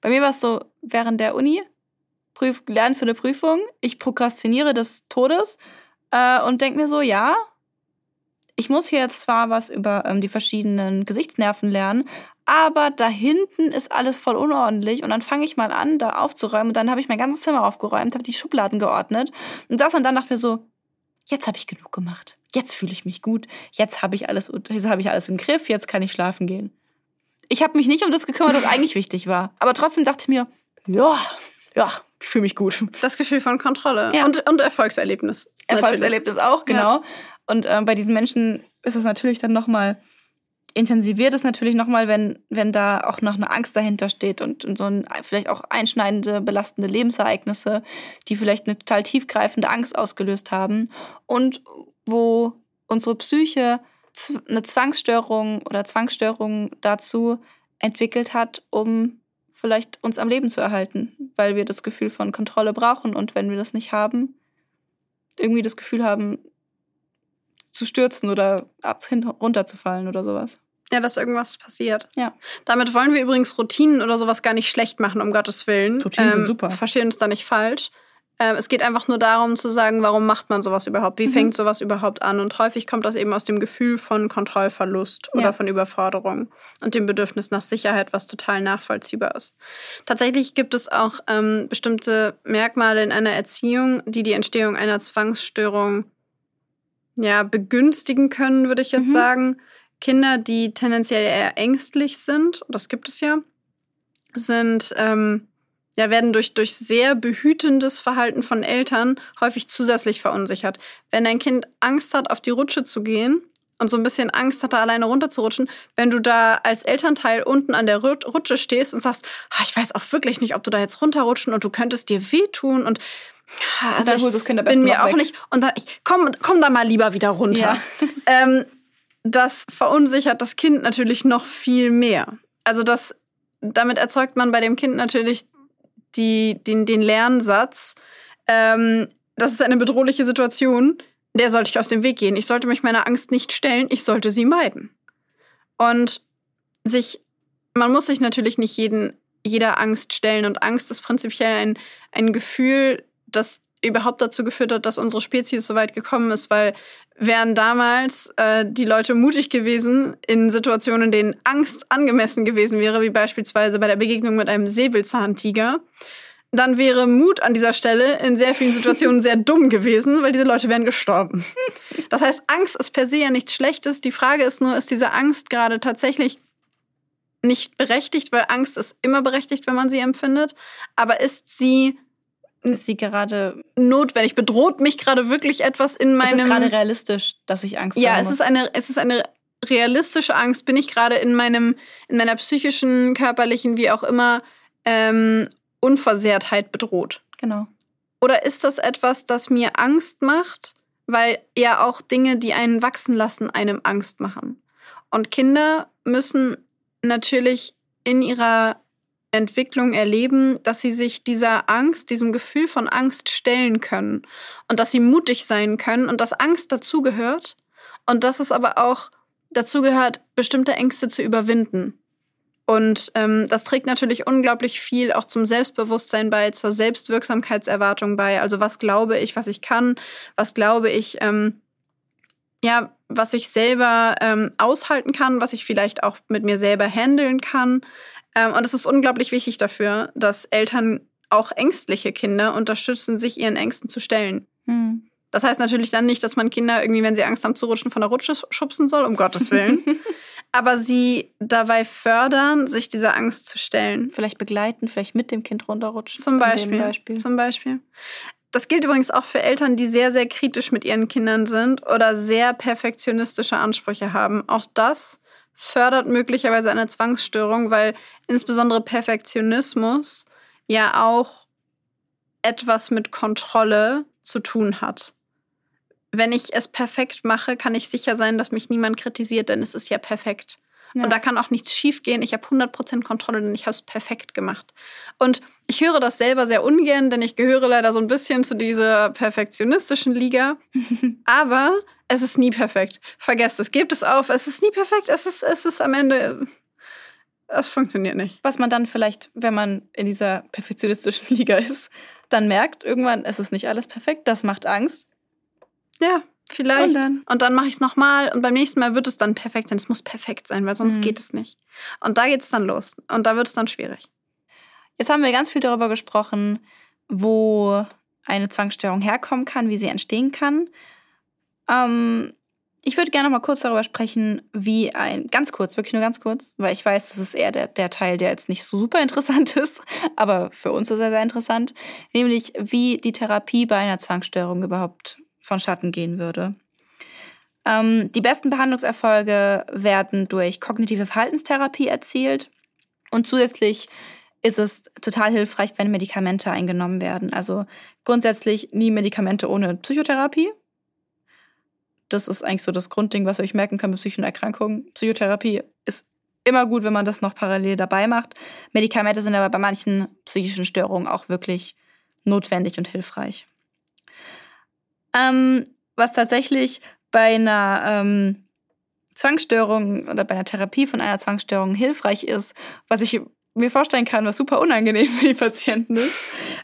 bei mir war es so während der Uni, Prüf, lernen für eine Prüfung, ich prokrastiniere des Todes äh, und denke mir so, ja, ich muss hier jetzt zwar was über ähm, die verschiedenen Gesichtsnerven lernen, aber da hinten ist alles voll unordentlich und dann fange ich mal an, da aufzuräumen und dann habe ich mein ganzes Zimmer aufgeräumt, habe die Schubladen geordnet und das und dann dachte mir so, jetzt habe ich genug gemacht. Jetzt fühle ich mich gut. Jetzt habe ich alles jetzt habe ich alles im Griff, jetzt kann ich schlafen gehen. Ich habe mich nicht um das gekümmert, was eigentlich wichtig war, aber trotzdem dachte ich mir, ja, ja, ich fühle mich gut. Das Gefühl von Kontrolle ja. und, und Erfolgserlebnis. Erfolgserlebnis auch, genau. Ja. Und äh, bei diesen Menschen ist es natürlich dann nochmal, intensiviert es natürlich nochmal, wenn, wenn da auch noch eine Angst dahinter steht und, und so ein, vielleicht auch einschneidende, belastende Lebensereignisse, die vielleicht eine total tiefgreifende Angst ausgelöst haben und wo unsere Psyche eine Zwangsstörung oder Zwangsstörung dazu entwickelt hat, um vielleicht uns am Leben zu erhalten, weil wir das Gefühl von Kontrolle brauchen und wenn wir das nicht haben, irgendwie das Gefühl haben, zu stürzen oder runterzufallen oder sowas. Ja, dass irgendwas passiert. Ja. Damit wollen wir übrigens Routinen oder sowas gar nicht schlecht machen, um Gottes Willen. Routinen ähm, sind super. Verstehen uns da nicht falsch. Ähm, es geht einfach nur darum zu sagen, warum macht man sowas überhaupt? Wie mhm. fängt sowas überhaupt an? Und häufig kommt das eben aus dem Gefühl von Kontrollverlust oder ja. von Überforderung und dem Bedürfnis nach Sicherheit, was total nachvollziehbar ist. Tatsächlich gibt es auch ähm, bestimmte Merkmale in einer Erziehung, die die Entstehung einer Zwangsstörung ja, begünstigen können, würde ich jetzt mhm. sagen. Kinder, die tendenziell eher ängstlich sind, das gibt es ja, sind, ähm, ja, werden durch, durch sehr behütendes Verhalten von Eltern häufig zusätzlich verunsichert. Wenn ein Kind Angst hat, auf die Rutsche zu gehen, und so ein bisschen Angst hatte, alleine runterzurutschen, wenn du da als Elternteil unten an der Rutsche stehst und sagst, ah, ich weiß auch wirklich nicht, ob du da jetzt runterrutschen und du könntest dir wehtun und also dann holt das Kind am bin mir auch weg. nicht und dann ich komm komm da mal lieber wieder runter. Ja. ähm, das verunsichert das Kind natürlich noch viel mehr. Also das damit erzeugt man bei dem Kind natürlich die, den, den Lernsatz, ähm, das ist eine bedrohliche Situation, der sollte ich aus dem Weg gehen. Ich sollte mich meiner Angst nicht stellen, ich sollte sie meiden. Und sich, man muss sich natürlich nicht jeden, jeder Angst stellen. Und Angst ist prinzipiell ein, ein Gefühl, das überhaupt dazu geführt hat, dass unsere Spezies so weit gekommen ist, weil wären damals äh, die Leute mutig gewesen in Situationen, in denen Angst angemessen gewesen wäre, wie beispielsweise bei der Begegnung mit einem Säbelzahntiger, dann wäre Mut an dieser Stelle in sehr vielen Situationen sehr dumm gewesen, weil diese Leute wären gestorben. Das heißt, Angst ist per se ja nichts Schlechtes. Die Frage ist nur, ist diese Angst gerade tatsächlich nicht berechtigt, weil Angst ist immer berechtigt, wenn man sie empfindet, aber ist sie Ist sie gerade. notwendig? Bedroht mich gerade wirklich etwas in Ist meinem es gerade realistisch, dass ich Angst ja, haben es muss? ist eine, es ist eine realistische Angst. Bin ich gerade in meinem, in meiner psychischen, körperlichen, wie auch immer, ähm, Unversehrtheit bedroht? Genau. Oder ist das etwas, das mir Angst macht, weil ja auch Dinge, die einen wachsen lassen, einem Angst machen? Und Kinder müssen natürlich in ihrer Entwicklung erleben, dass sie sich dieser Angst, diesem Gefühl von Angst stellen können und dass sie mutig sein können und dass Angst dazugehört und dass es aber auch dazugehört, bestimmte Ängste zu überwinden. Und ähm, das trägt natürlich unglaublich viel auch zum Selbstbewusstsein bei, zur Selbstwirksamkeitserwartung bei. Also was glaube ich, was ich kann, was glaube ich, ähm, ja, was ich selber ähm, aushalten kann, was ich vielleicht auch mit mir selber handeln kann. Ähm, und es ist unglaublich wichtig dafür, dass Eltern auch ängstliche Kinder unterstützen, sich ihren Ängsten zu stellen. Hm. Das heißt natürlich dann nicht, dass man Kinder irgendwie, wenn sie Angst haben zu rutschen, von der Rutsche schubsen soll, um Gottes Willen. Aber sie dabei fördern, sich dieser Angst zu stellen. Vielleicht begleiten, vielleicht mit dem Kind runterrutschen. Zum Beispiel. Beispiel. Zum Beispiel. Das gilt übrigens auch für Eltern, die sehr, sehr kritisch mit ihren Kindern sind oder sehr perfektionistische Ansprüche haben. Auch das fördert möglicherweise eine Zwangsstörung, weil insbesondere Perfektionismus ja auch etwas mit Kontrolle zu tun hat. Wenn ich es perfekt mache, kann ich sicher sein, dass mich niemand kritisiert, denn es ist ja perfekt. Ja. Und da kann auch nichts schiefgehen. Ich habe 100% Kontrolle, denn ich habe es perfekt gemacht. Und ich höre das selber sehr ungern, denn ich gehöre leider so ein bisschen zu dieser perfektionistischen Liga. Aber es ist nie perfekt. Vergesst es, gebt es auf. Es ist nie perfekt. Es ist, es ist am Ende. Es funktioniert nicht. Was man dann vielleicht, wenn man in dieser perfektionistischen Liga ist, dann merkt irgendwann, es ist nicht alles perfekt. Das macht Angst. Ja, vielleicht. Und dann? Und dann mache ich es nochmal und beim nächsten Mal wird es dann perfekt sein. Es muss perfekt sein, weil sonst Mhm. geht es nicht. Und da geht es dann los. Und da wird es dann schwierig. Jetzt haben wir ganz viel darüber gesprochen, wo eine Zwangsstörung herkommen kann, wie sie entstehen kann. Ähm, ich würde gerne noch mal kurz darüber sprechen, wie ein, ganz kurz, wirklich nur ganz kurz, weil ich weiß, das ist eher der, der Teil, der jetzt nicht so super interessant ist, aber für uns ist er sehr interessant, nämlich wie die Therapie bei einer Zwangsstörung überhaupt vonstatten gehen würde. Ähm, die besten Behandlungserfolge werden durch kognitive Verhaltenstherapie erzielt und zusätzlich ist es total hilfreich, wenn Medikamente eingenommen werden. Also grundsätzlich nie Medikamente ohne Psychotherapie. Das ist eigentlich so das Grundding, was ihr euch merken könnt bei psychischen Erkrankungen. Psychotherapie ist immer gut, wenn man das noch parallel dabei macht. Medikamente sind aber bei manchen psychischen Störungen auch wirklich notwendig und hilfreich. Ähm, was tatsächlich bei einer ähm, Zwangsstörung oder bei einer Therapie von einer Zwangsstörung hilfreich ist, was ich mir vorstellen kann, was super unangenehm für die Patienten ist,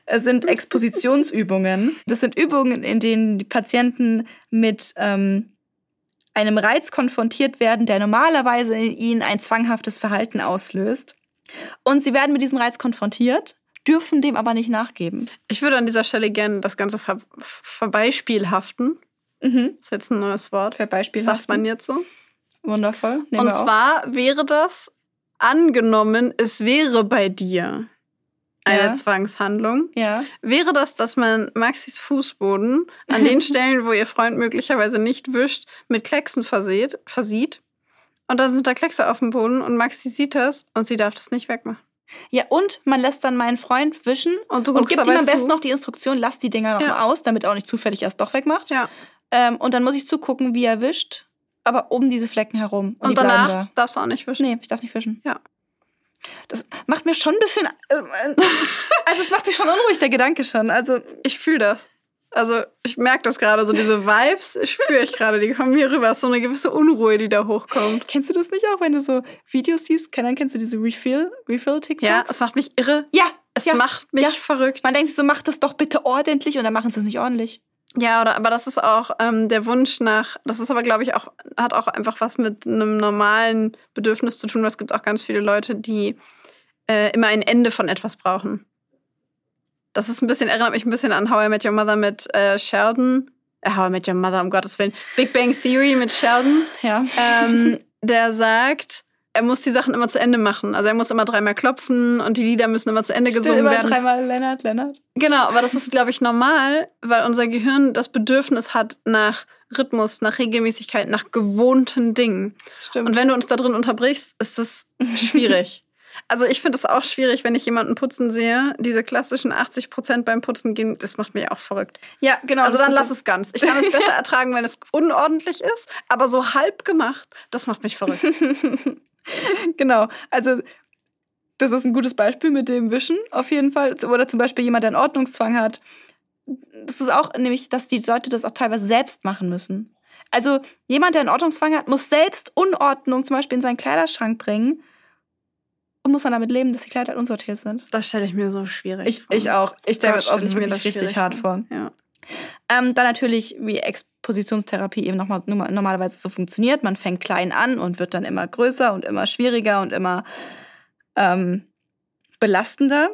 es sind Expositionsübungen. Das sind Übungen, in denen die Patienten mit ähm, einem Reiz konfrontiert werden, der normalerweise in ihnen ein zwanghaftes Verhalten auslöst. Und sie werden mit diesem Reiz konfrontiert, dürfen dem aber nicht nachgeben. Ich würde an dieser Stelle gerne das Ganze ver verbeispielhaften. Mhm. Das ist jetzt ein neues Wort. Verbeispielhaften. Sagt man jetzt so. Wundervoll. Nehmen Und zwar wäre das angenommen, es wäre bei dir eine Ja. Zwangshandlung. Ja. Wäre das, dass man Maxis Fußboden an den Stellen, wo ihr Freund möglicherweise nicht wischt, mit Klecksen verseht, versieht? Und dann sind da Kleckse auf dem Boden und Maxi sieht das und sie darf das nicht wegmachen. Ja, und man lässt dann meinen Freund wischen Und und gibt ihm am besten zu. noch die Instruktion, lass die Dinger noch Ja. mal aus, damit er auch nicht zufällig erst doch wegmacht. Ja. Ähm, und dann muss ich zugucken, wie er wischt, aber um diese Flecken herum. Und, Und, danach da. darfst du auch nicht wischen. Nee, ich darf nicht wischen. Ja. Das macht mir schon ein bisschen. Also, also es macht mich schon unruhig, der Gedanke schon. Also, Ich fühle das. Also ich merke das gerade, so diese Vibes spüre ich gerade, die kommen hier rüber. Es ist so eine gewisse Unruhe, die da hochkommt. kennst du das nicht auch, wenn du so Videos siehst? Keine Ahnung, kennst du diese Refill, Refill-TikToks? Ja, es macht mich irre. ja, Es ja. macht mich ja. verrückt. Man denkt sich so, mach das doch bitte ordentlich und dann machen sie es nicht ordentlich. Ja, oder, aber das ist auch ähm, der Wunsch nach, das ist aber, glaube ich, auch, hat auch einfach was mit einem normalen Bedürfnis zu tun. weil Es gibt auch ganz viele Leute, die äh, immer ein Ende von etwas brauchen. Das ist ein bisschen, erinnert mich ein bisschen an How I Met Your Mother mit äh, Sheldon. Äh, How I Met Your Mother, um Gottes Willen. Big Bang Theory mit Sheldon. Ja. ähm, der sagt, er muss die Sachen immer zu Ende machen. Also er muss immer dreimal klopfen und die Lieder müssen immer zu Ende Stimmt, gesungen immer werden. dreimal Lennart, Lennart. Genau, aber das ist, glaube ich, normal, weil unser Gehirn das Bedürfnis hat nach Rhythmus, nach Regelmäßigkeit, nach gewohnten Dingen. Stimmt. Und wenn du uns da drin unterbrichst, ist das schwierig. Also ich finde es auch schwierig, wenn ich jemanden putzen sehe. Diese klassischen 80 Prozent beim Putzen gehen, das macht mich auch verrückt. ja, genau. Also dann lass es ganz. Ich kann es besser ertragen, wenn es unordentlich ist, aber so halb gemacht, das macht mich verrückt. Genau. Also, das ist ein gutes Beispiel mit dem Wischen, auf jeden Fall. Oder zum Beispiel jemand, der einen Ordnungszwang hat. Das ist auch nämlich, dass die Leute das auch teilweise selbst machen müssen. Also, jemand, der einen Ordnungszwang hat, muss selbst Unordnung zum Beispiel in seinen Kleiderschrank bringen und muss dann damit leben, dass die Kleider unsortiert sind. Das stelle ich mir so schwierig vor. auch. Ich stelle mir das schwierig vor. Ja. Ähm, dann natürlich, wie Expositionstherapie eben nochmal normalerweise so funktioniert. Man fängt klein an und wird dann immer größer und immer schwieriger und immer ähm, belastender.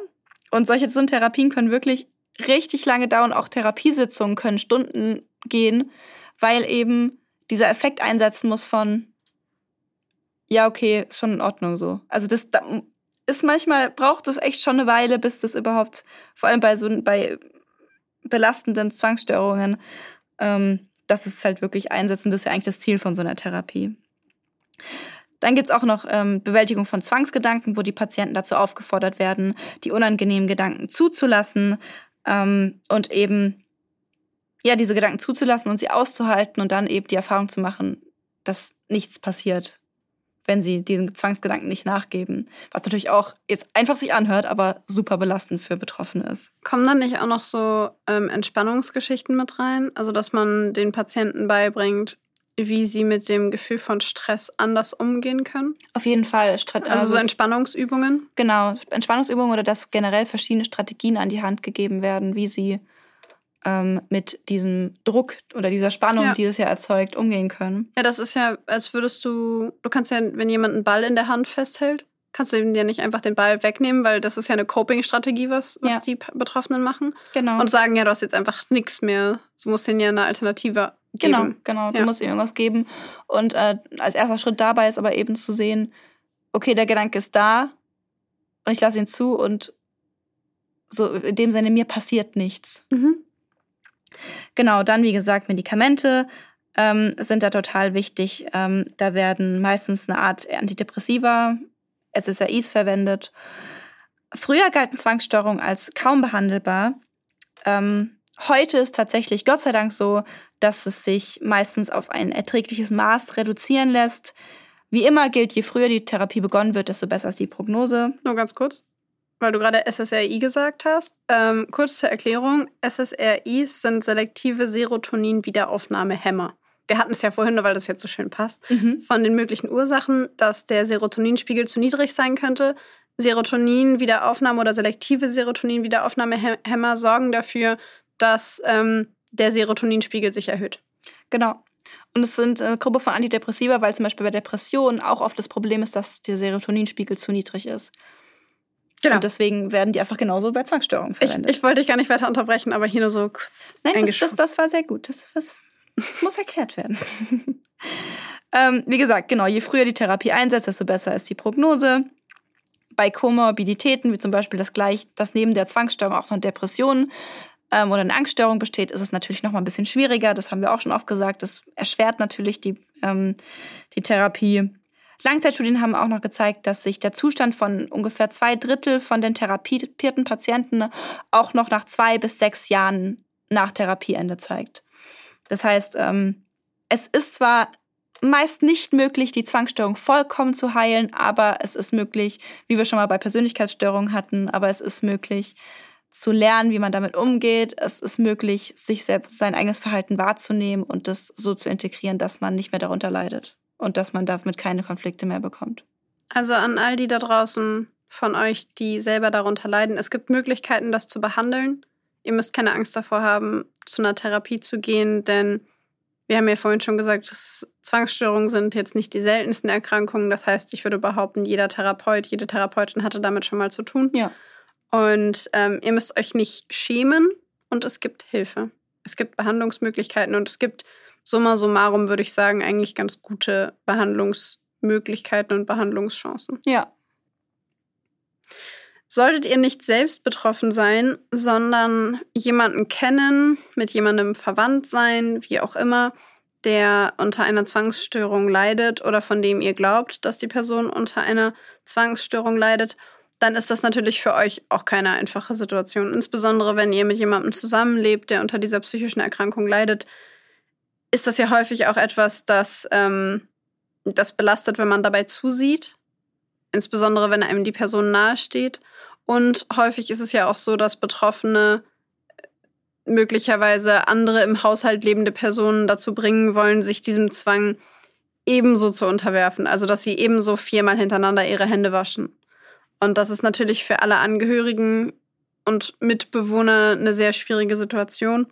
Und solche so Therapien können wirklich richtig lange dauern. Auch Therapiesitzungen können Stunden gehen, weil eben dieser Effekt einsetzen muss von, ja, okay, ist schon in Ordnung so. Also das da ist manchmal, braucht es echt schon eine Weile, bis das überhaupt, vor allem bei so bei belastenden Zwangsstörungen, ähm, dass es halt wirklich einsetzt. Und das ist ja eigentlich das Ziel von so einer Therapie. Dann gibt's auch noch ähm, Bewältigung von Zwangsgedanken, wo die Patienten dazu aufgefordert werden, die unangenehmen Gedanken zuzulassen ähm, und eben ja diese Gedanken zuzulassen und sie auszuhalten und dann eben die Erfahrung zu machen, dass nichts passiert, wenn sie diesen Zwangsgedanken nicht nachgeben. Was natürlich auch jetzt einfach sich anhört, aber super belastend für Betroffene ist. Kommen dann nicht auch noch so ähm, Entspannungsgeschichten mit rein? Also, dass man den Patienten beibringt, wie sie mit dem Gefühl von Stress anders umgehen können? Auf jeden Fall. Strat Also, so Entspannungsübungen? Genau, Entspannungsübungen oder dass generell verschiedene Strategien an die Hand gegeben werden, wie sie ähm, mit diesem Druck oder dieser Spannung, Ja. die es ja erzeugt, umgehen können. Ja, das ist ja, als würdest du, du kannst ja, wenn jemand einen Ball in der Hand festhält, kannst du ihm ja nicht einfach den Ball wegnehmen, weil das ist ja eine Coping-Strategie, was, was Ja. die Betroffenen machen. Genau. Und sagen, ja, du hast jetzt einfach nichts mehr. Du musst denen ja eine Alternative geben. genau, genau. Du Ja. musst ihm irgendwas geben. Und äh, als erster Schritt dabei ist aber eben zu sehen, okay, der Gedanke ist da und ich lasse ihn zu und so in dem Sinne, mir passiert nichts. Mhm. Genau, dann wie gesagt Medikamente ähm, sind da total wichtig. Ähm, da werden meistens eine Art Antidepressiva, SSRIs verwendet. Früher galten Zwangsstörungen als kaum behandelbar. Ähm, heute ist tatsächlich Gott sei Dank so, dass es sich meistens auf ein erträgliches Maß reduzieren lässt. Wie immer gilt, je früher die Therapie begonnen wird, desto besser ist die Prognose. Nur ganz kurz, weil du gerade SSRI gesagt hast. Ähm, kurz zur Erklärung: SSRIs sind selektive Serotonin-Wiederaufnahmehämmer. Wir hatten es ja vorhin, nur weil das jetzt so schön passt, von den möglichen Ursachen, dass der Serotoninspiegel zu niedrig sein könnte. Serotonin-Wiederaufnahme oder selektive Serotonin-Wiederaufnahmehämmer sorgen dafür, dass ähm, der Serotoninspiegel sich erhöht. Genau. Und es sind eine Gruppe von Antidepressiva, weil zum Beispiel bei Depressionen auch oft das Problem ist, dass der Serotoninspiegel zu niedrig ist. Und deswegen werden die einfach genauso bei Zwangsstörungen Ich, verwendet. ich wollte dich gar nicht weiter unterbrechen, aber hier nur so kurz. Nein, das, das, das war sehr gut. Das, das, das muss erklärt werden. ähm, wie gesagt, genau, je früher die Therapie einsetzt, desto besser ist die Prognose. Bei Komorbiditäten, wie zum Beispiel das gleich, dass neben der Zwangsstörung auch eine Depression ähm, oder eine Angststörung besteht, ist es natürlich noch mal ein bisschen schwieriger. Das haben wir auch schon oft gesagt. Das erschwert natürlich die, ähm, die Therapie. Langzeitstudien haben auch noch gezeigt, dass sich der Zustand von ungefähr zwei Drittel von den therapierten Patienten auch noch nach zwei bis sechs Jahren nach Therapieende zeigt. Das heißt, ähm, es ist zwar meist nicht möglich, die Zwangsstörung vollkommen zu heilen, aber es ist möglich, wie wir schon mal bei Persönlichkeitsstörungen hatten, aber es ist möglich zu lernen, wie man damit umgeht. Es ist möglich, sich selbst sein eigenes Verhalten wahrzunehmen und das so zu integrieren, dass man nicht mehr darunter leidet und dass man damit keine Konflikte mehr bekommt. Also an all die da draußen von euch, die selber darunter leiden, es gibt Möglichkeiten, das zu behandeln. Ihr müsst keine Angst davor haben, zu einer Therapie zu gehen, denn wir haben ja vorhin schon gesagt, dass Zwangsstörungen sind jetzt nicht die seltensten Erkrankungen. Das heißt, ich würde behaupten, jeder Therapeut, jede Therapeutin hatte damit schon mal zu tun. Ja. Und ähm, ihr müsst euch nicht schämen und es gibt Hilfe. Es gibt Behandlungsmöglichkeiten und es gibt summa summarum, würde ich sagen, eigentlich ganz gute Behandlungsmöglichkeiten und Behandlungschancen. Ja. Solltet ihr nicht selbst betroffen sein, sondern jemanden kennen, mit jemandem verwandt sein, wie auch immer, der unter einer Zwangsstörung leidet oder von dem ihr glaubt, dass die Person unter einer Zwangsstörung leidet, dann ist das natürlich für euch auch keine einfache Situation. Insbesondere wenn ihr mit jemandem zusammenlebt, der unter dieser psychischen Erkrankung leidet, ist das ja häufig auch etwas, das, ähm, das belastet, wenn man dabei zusieht. Insbesondere wenn einem die Person nahesteht. Und häufig ist es ja auch so, dass Betroffene äh, möglicherweise andere im Haushalt lebende Personen dazu bringen wollen, sich diesem Zwang ebenso zu unterwerfen. Also dass sie ebenso viermal hintereinander ihre Hände waschen. Und das ist natürlich für alle Angehörigen und Mitbewohner eine sehr schwierige Situation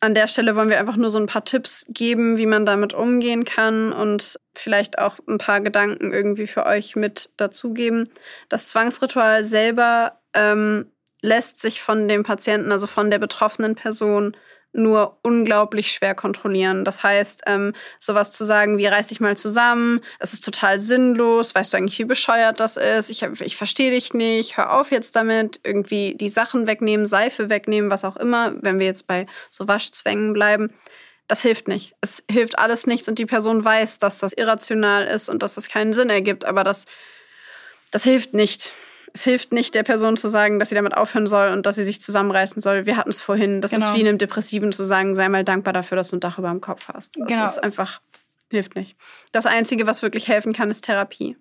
an der Stelle wollen wir einfach nur so ein paar Tipps geben, wie man damit umgehen kann und vielleicht auch ein paar Gedanken irgendwie für euch mit dazugeben. Das Zwangsritual selber ähm, lässt sich von dem Patienten, also von der betroffenen Person, nur unglaublich schwer kontrollieren. Das heißt, ähm, sowas zu sagen wie reiß dich mal zusammen, es ist total sinnlos, weißt du eigentlich, wie bescheuert das ist, ich, ich verstehe dich nicht, hör auf jetzt damit, irgendwie die Sachen wegnehmen, Seife wegnehmen, was auch immer, wenn wir jetzt bei so Waschzwängen bleiben. Das hilft nicht. Es hilft alles nichts und die Person weiß, dass das irrational ist und dass das keinen Sinn ergibt, aber das, das hilft nicht es hilft nicht der Person zu sagen, dass sie damit aufhören soll und dass sie sich zusammenreißen soll. Wir hatten es vorhin. Das genau. ist wie einem Depressiven zu sagen, sei mal dankbar dafür, dass du ein Dach über dem Kopf hast. Das genau. ist einfach, hilft nicht. Das Einzige, was wirklich helfen kann, ist Therapie.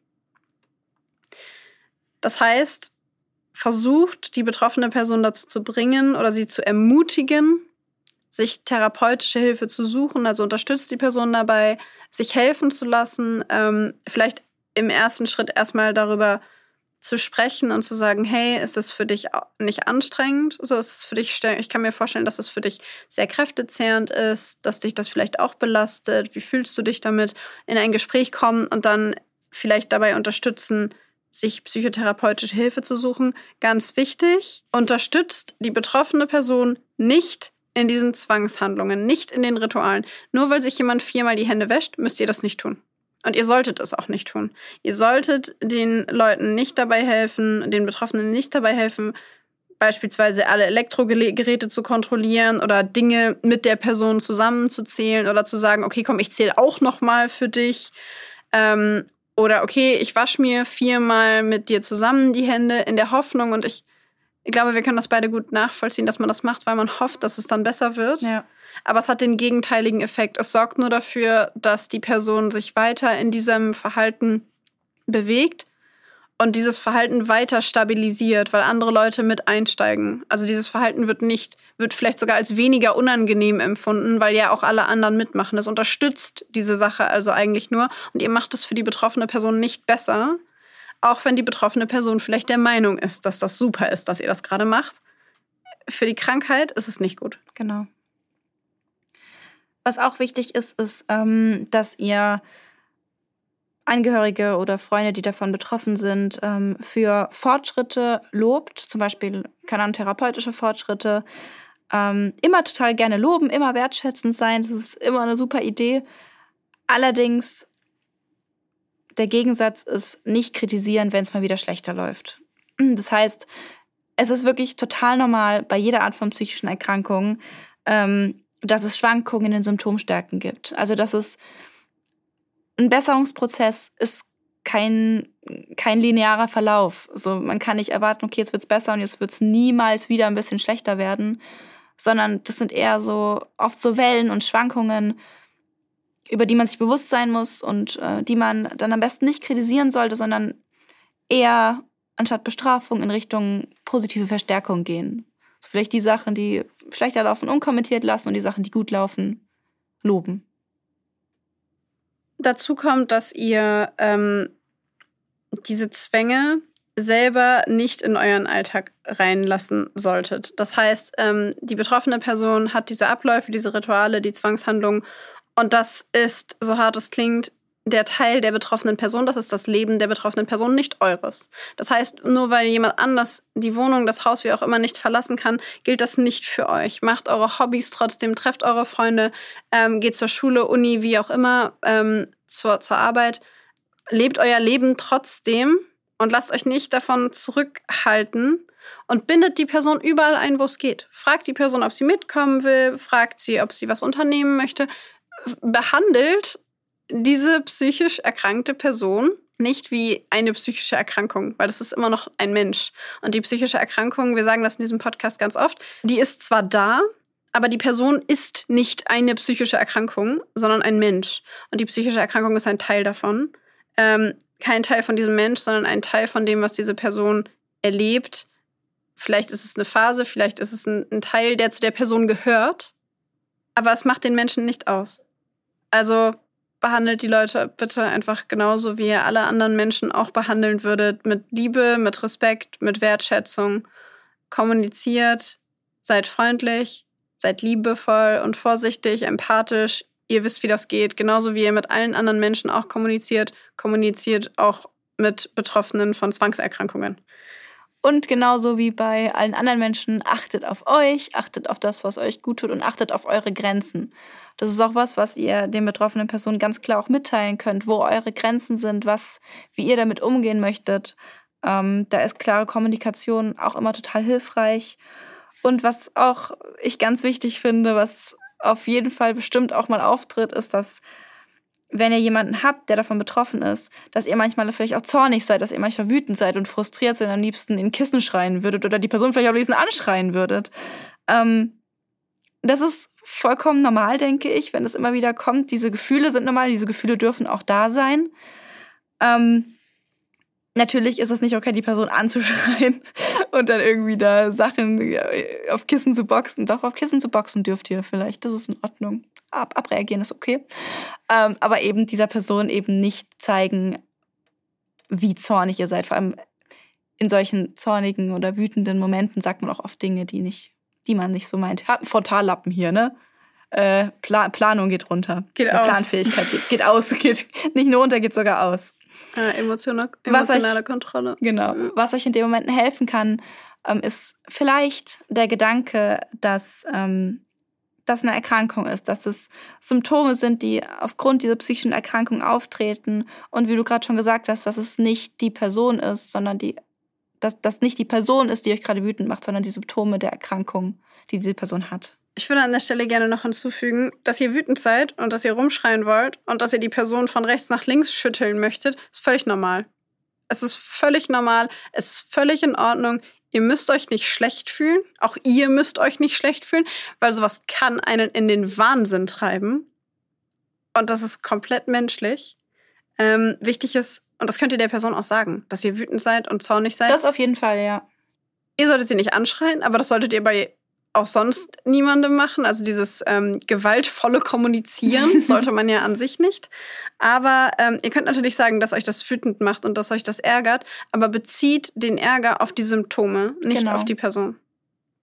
Das heißt, versucht die betroffene Person dazu zu bringen oder sie zu ermutigen, sich therapeutische Hilfe zu suchen. Also unterstützt die Person dabei, sich helfen zu lassen. Ähm, vielleicht im ersten Schritt erstmal darüber zu sprechen und zu sagen, hey, ist das für dich nicht anstrengend? So ist es für dich, ich kann mir vorstellen, dass es für dich sehr kräftezehrend ist, dass dich das vielleicht auch belastet. Wie fühlst du dich damit? In ein Gespräch kommen und dann vielleicht dabei unterstützen, sich psychotherapeutische Hilfe zu suchen. Ganz wichtig, unterstützt die betroffene Person nicht in diesen Zwangshandlungen, nicht in den Ritualen. Nur weil sich jemand viermal die Hände wäscht, müsst ihr das nicht tun. Und ihr solltet es auch nicht tun. Ihr solltet den Leuten nicht dabei helfen, den Betroffenen nicht dabei helfen, beispielsweise alle Elektrogeräte zu kontrollieren oder Dinge mit der Person zusammenzuzählen oder zu sagen, okay, komm, ich zähle auch noch mal für dich. Ähm, oder okay, ich wasche mir viermal mit dir zusammen die Hände in der Hoffnung und ich, ich glaube, wir können das beide gut nachvollziehen, dass man das macht, weil man hofft, dass es dann besser wird. Ja aber es hat den gegenteiligen Effekt. Es sorgt nur dafür, dass die Person sich weiter in diesem Verhalten bewegt und dieses Verhalten weiter stabilisiert, weil andere Leute mit einsteigen. Also dieses Verhalten wird nicht, wird vielleicht sogar als weniger unangenehm empfunden, weil ja auch alle anderen mitmachen. Das unterstützt diese Sache also eigentlich nur und ihr macht es für die betroffene Person nicht besser, auch wenn die betroffene Person vielleicht der Meinung ist, dass das super ist, dass ihr das gerade macht. Für die Krankheit ist es nicht gut. Genau. Was auch wichtig ist, ist, ähm, dass ihr Angehörige oder Freunde, die davon betroffen sind, ähm, für Fortschritte lobt, zum Beispiel, keine Ahnung, therapeutische Fortschritte, ähm, immer total gerne loben, immer wertschätzend sein. Das ist immer eine super Idee. Allerdings der Gegensatz ist nicht kritisieren, wenn es mal wieder schlechter läuft. Das heißt, es ist wirklich total normal bei jeder Art von psychischen Erkrankung, ähm, dass es Schwankungen in den Symptomstärken gibt. Also dass es ein Besserungsprozess ist kein, kein linearer Verlauf. Also man kann nicht erwarten, okay, jetzt wird's besser und jetzt wird's niemals wieder ein bisschen schlechter werden, sondern das sind eher so oft so Wellen und Schwankungen, über die man sich bewusst sein muss und äh, die man dann am besten nicht kritisieren sollte, sondern eher anstatt Bestrafung in Richtung positive Verstärkung gehen. Also vielleicht die Sachen, die schlechter laufen, unkommentiert lassen und die Sachen, die gut laufen, loben. Dazu kommt, dass ihr ähm, diese Zwänge selber nicht in euren Alltag reinlassen solltet. Das heißt, ähm, die betroffene Person hat diese Abläufe, diese Rituale, die Zwangshandlungen und das ist, so hart es klingt, der Teil der betroffenen Person, das ist das Leben der betroffenen Person, nicht eures. Das heißt, nur weil jemand anders die Wohnung, das Haus, wie auch immer, nicht verlassen kann, gilt das nicht für euch. Macht eure Hobbys trotzdem, trefft eure Freunde, ähm, geht zur Schule, Uni, wie auch immer, ähm, zur, zur Arbeit. Lebt euer Leben trotzdem und lasst euch nicht davon zurückhalten und bindet die Person überall ein, wo es geht. Fragt die Person, ob sie mitkommen will, fragt sie, ob sie was unternehmen möchte. Behandelt diese psychisch erkrankte Person nicht wie eine psychische Erkrankung, weil das ist immer noch ein Mensch. Und die psychische Erkrankung, wir sagen das in diesem Podcast ganz oft, die ist zwar da, aber die Person ist nicht eine psychische Erkrankung, sondern ein Mensch. Und die psychische Erkrankung ist ein Teil davon. Ähm, kein Teil von diesem Mensch, sondern ein Teil von dem, was diese Person erlebt. Vielleicht ist es eine Phase, vielleicht ist es ein, ein Teil, der zu der Person gehört. Aber es macht den Menschen nicht aus. Also behandelt die Leute bitte einfach genauso, wie ihr alle anderen Menschen auch behandeln würdet. Mit Liebe, mit Respekt, mit Wertschätzung. Kommuniziert, seid freundlich, seid liebevoll und vorsichtig, empathisch. Ihr wisst, wie das geht. Genauso wie ihr mit allen anderen Menschen auch kommuniziert, kommuniziert auch mit Betroffenen von Zwangserkrankungen. Und genauso wie bei allen anderen Menschen, achtet auf euch, achtet auf das, was euch gut tut und achtet auf eure Grenzen. Das ist auch was, was ihr den betroffenen Personen ganz klar auch mitteilen könnt, wo eure Grenzen sind, was, wie ihr damit umgehen möchtet. Ähm, da ist klare Kommunikation auch immer total hilfreich. Und was auch ich ganz wichtig finde, was auf jeden Fall bestimmt auch mal auftritt, ist, dass wenn ihr jemanden habt, der davon betroffen ist, dass ihr manchmal vielleicht auch zornig seid, dass ihr manchmal wütend seid und frustriert seid und am liebsten in Kissen schreien würdet oder die Person vielleicht am liebsten anschreien würdet. Ähm, das ist vollkommen normal, denke ich, wenn es immer wieder kommt. Diese Gefühle sind normal, diese Gefühle dürfen auch da sein. Ähm, Natürlich ist es nicht okay, die Person anzuschreien und dann irgendwie da Sachen auf Kissen zu boxen. Doch, auf Kissen zu boxen dürft ihr vielleicht. Das ist in Ordnung. Ab, abreagieren ist okay. Ähm, aber eben dieser Person eben nicht zeigen, wie zornig ihr seid. Vor allem in solchen zornigen oder wütenden Momenten sagt man auch oft Dinge, die nicht, die man nicht so meint. Hat einen Frontallappen hier, ne? Äh, Pla Planung geht runter. Geht aus. Planfähigkeit geht, geht aus. Geht nicht nur runter, geht sogar aus. Ja, emotionale, emotionale euch, Kontrolle. Genau. Was euch in den Momenten helfen kann, ähm, ist vielleicht der Gedanke, dass ähm, das eine Erkrankung ist, dass es Symptome sind, die aufgrund dieser psychischen Erkrankung auftreten und wie du gerade schon gesagt hast, dass es nicht die Person ist, sondern die, dass das nicht die Person ist, die euch gerade wütend macht, sondern die Symptome der Erkrankung, die diese Person hat. Ich würde an der Stelle gerne noch hinzufügen, dass ihr wütend seid und dass ihr rumschreien wollt und dass ihr die Person von rechts nach links schütteln möchtet, ist völlig normal. Es ist völlig normal, es ist völlig in Ordnung. Ihr müsst euch nicht schlecht fühlen. Auch ihr müsst euch nicht schlecht fühlen, weil sowas kann einen in den Wahnsinn treiben. Und das ist komplett menschlich. Ähm, wichtig ist, und das könnt ihr der Person auch sagen, dass ihr wütend seid und zornig seid. Das auf jeden Fall, ja. Ihr solltet sie nicht anschreien, aber das solltet ihr bei auch sonst niemandem machen. Also dieses ähm, gewaltvolle Kommunizieren sollte man ja an sich nicht. Aber ähm, ihr könnt natürlich sagen, dass euch das wütend macht und dass euch das ärgert, aber bezieht den Ärger auf die Symptome, nicht genau. auf die Person.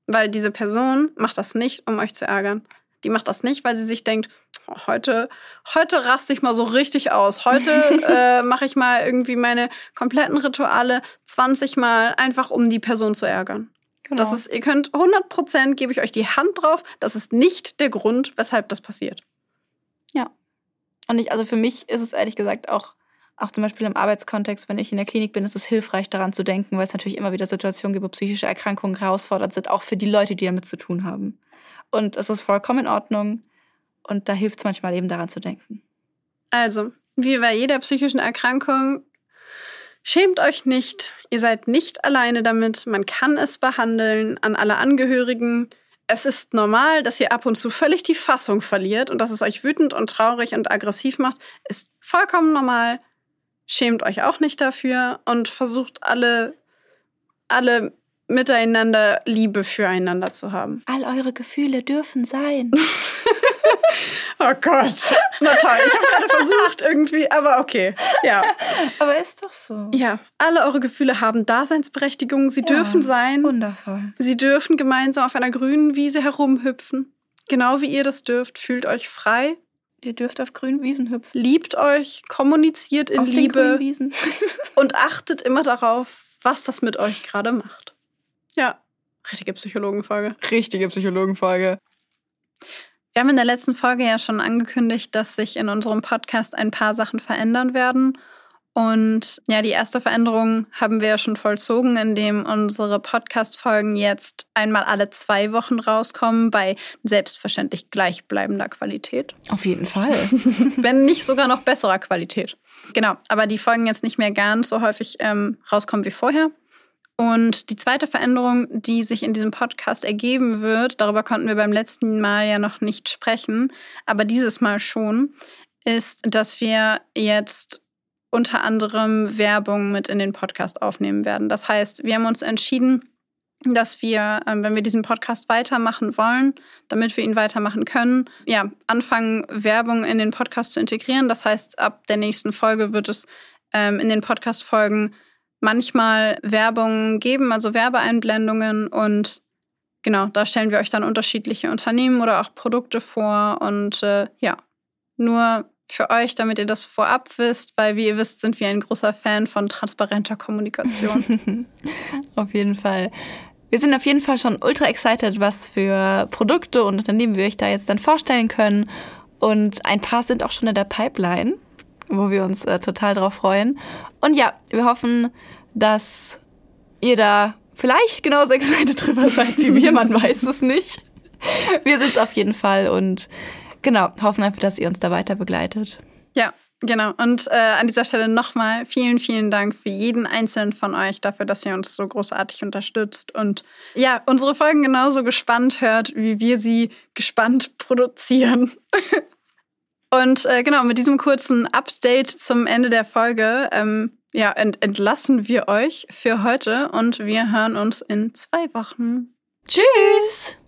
Weil diese Person macht das nicht, um euch zu ärgern. Die macht das nicht, weil sie sich denkt, oh, heute, heute raste ich mal so richtig aus. Heute äh, mache ich mal irgendwie meine kompletten Rituale 20 Mal, einfach um die Person zu ärgern. Genau. Das ist, ihr könnt 100 Prozent, gebe ich euch die Hand drauf, das ist nicht der Grund, weshalb das passiert. Ja. Und ich, also für mich ist es ehrlich gesagt auch auch zum Beispiel im Arbeitskontext, wenn ich in der Klinik bin, ist es hilfreich, daran zu denken, weil es natürlich immer wieder Situationen gibt, wo psychische Erkrankungen herausfordernd sind, auch für die Leute, die damit zu tun haben. Und es ist vollkommen in Ordnung. Und da hilft es manchmal eben daran zu denken. Also, wie bei jeder psychischen Erkrankung, schämt euch nicht. Ihr seid nicht alleine damit. Man kann es behandeln an alle Angehörigen. Es ist normal, dass ihr ab und zu völlig die Fassung verliert und dass es euch wütend und traurig und aggressiv macht. Ist vollkommen normal. Schämt euch auch nicht dafür und versucht alle, alle miteinander Liebe füreinander zu haben. All eure Gefühle dürfen sein. oh Gott. Na toll, ich habe gerade versucht irgendwie, aber okay. Ja. Aber ist doch so. Ja, alle eure Gefühle haben Daseinsberechtigung. Sie ja, dürfen sein. Wundervoll. Sie dürfen gemeinsam auf einer grünen Wiese herumhüpfen. Genau wie ihr das dürft. Fühlt euch frei. Ihr dürft auf grünen Wiesen hüpfen. Liebt euch, kommuniziert in auf Liebe. Den Wiesen. und achtet immer darauf, was das mit euch gerade macht. Ja, richtige Psychologenfolge. Richtige Psychologenfolge. Wir haben in der letzten Folge ja schon angekündigt, dass sich in unserem Podcast ein paar Sachen verändern werden. Und ja, die erste Veränderung haben wir ja schon vollzogen, indem unsere Podcast-Folgen jetzt einmal alle zwei Wochen rauskommen, bei selbstverständlich gleichbleibender Qualität. Auf jeden Fall. Wenn nicht sogar noch besserer Qualität. Genau, aber die Folgen jetzt nicht mehr ganz so häufig ähm, rauskommen wie vorher. Und die zweite Veränderung, die sich in diesem Podcast ergeben wird, darüber konnten wir beim letzten Mal ja noch nicht sprechen, aber dieses Mal schon, ist, dass wir jetzt unter anderem Werbung mit in den Podcast aufnehmen werden. Das heißt, wir haben uns entschieden, dass wir, ähm, wenn wir diesen Podcast weitermachen wollen, damit wir ihn weitermachen können, ja, anfangen, Werbung in den Podcast zu integrieren. Das heißt, ab der nächsten Folge wird es ähm, in den Podcast-Folgen manchmal Werbung geben, also Werbeeinblendungen und genau, da stellen wir euch dann unterschiedliche Unternehmen oder auch Produkte vor und äh, ja, nur für euch, damit ihr das vorab wisst, weil wie ihr wisst, sind wir ein großer Fan von transparenter Kommunikation. auf jeden Fall. Wir sind auf jeden Fall schon ultra excited, was für Produkte und Unternehmen wir euch da jetzt dann vorstellen können. Und ein paar sind auch schon in der Pipeline wo wir uns äh, total drauf freuen. Und ja, wir hoffen, dass ihr da vielleicht genauso excited drüber seid wie wir, man weiß es nicht. Wir sind es auf jeden Fall und genau, hoffen einfach, dass ihr uns da weiter begleitet. Ja, Genau. Und äh, an dieser Stelle nochmal vielen, vielen Dank für jeden einzelnen von euch dafür, dass ihr uns so großartig unterstützt und ja, unsere Folgen genauso gespannt hört, wie wir sie gespannt produzieren. Und äh, genau, mit diesem kurzen Update zum Ende der Folge ähm, ja, ent entlassen wir euch für heute und wir hören uns in zwei Wochen. Tschüss!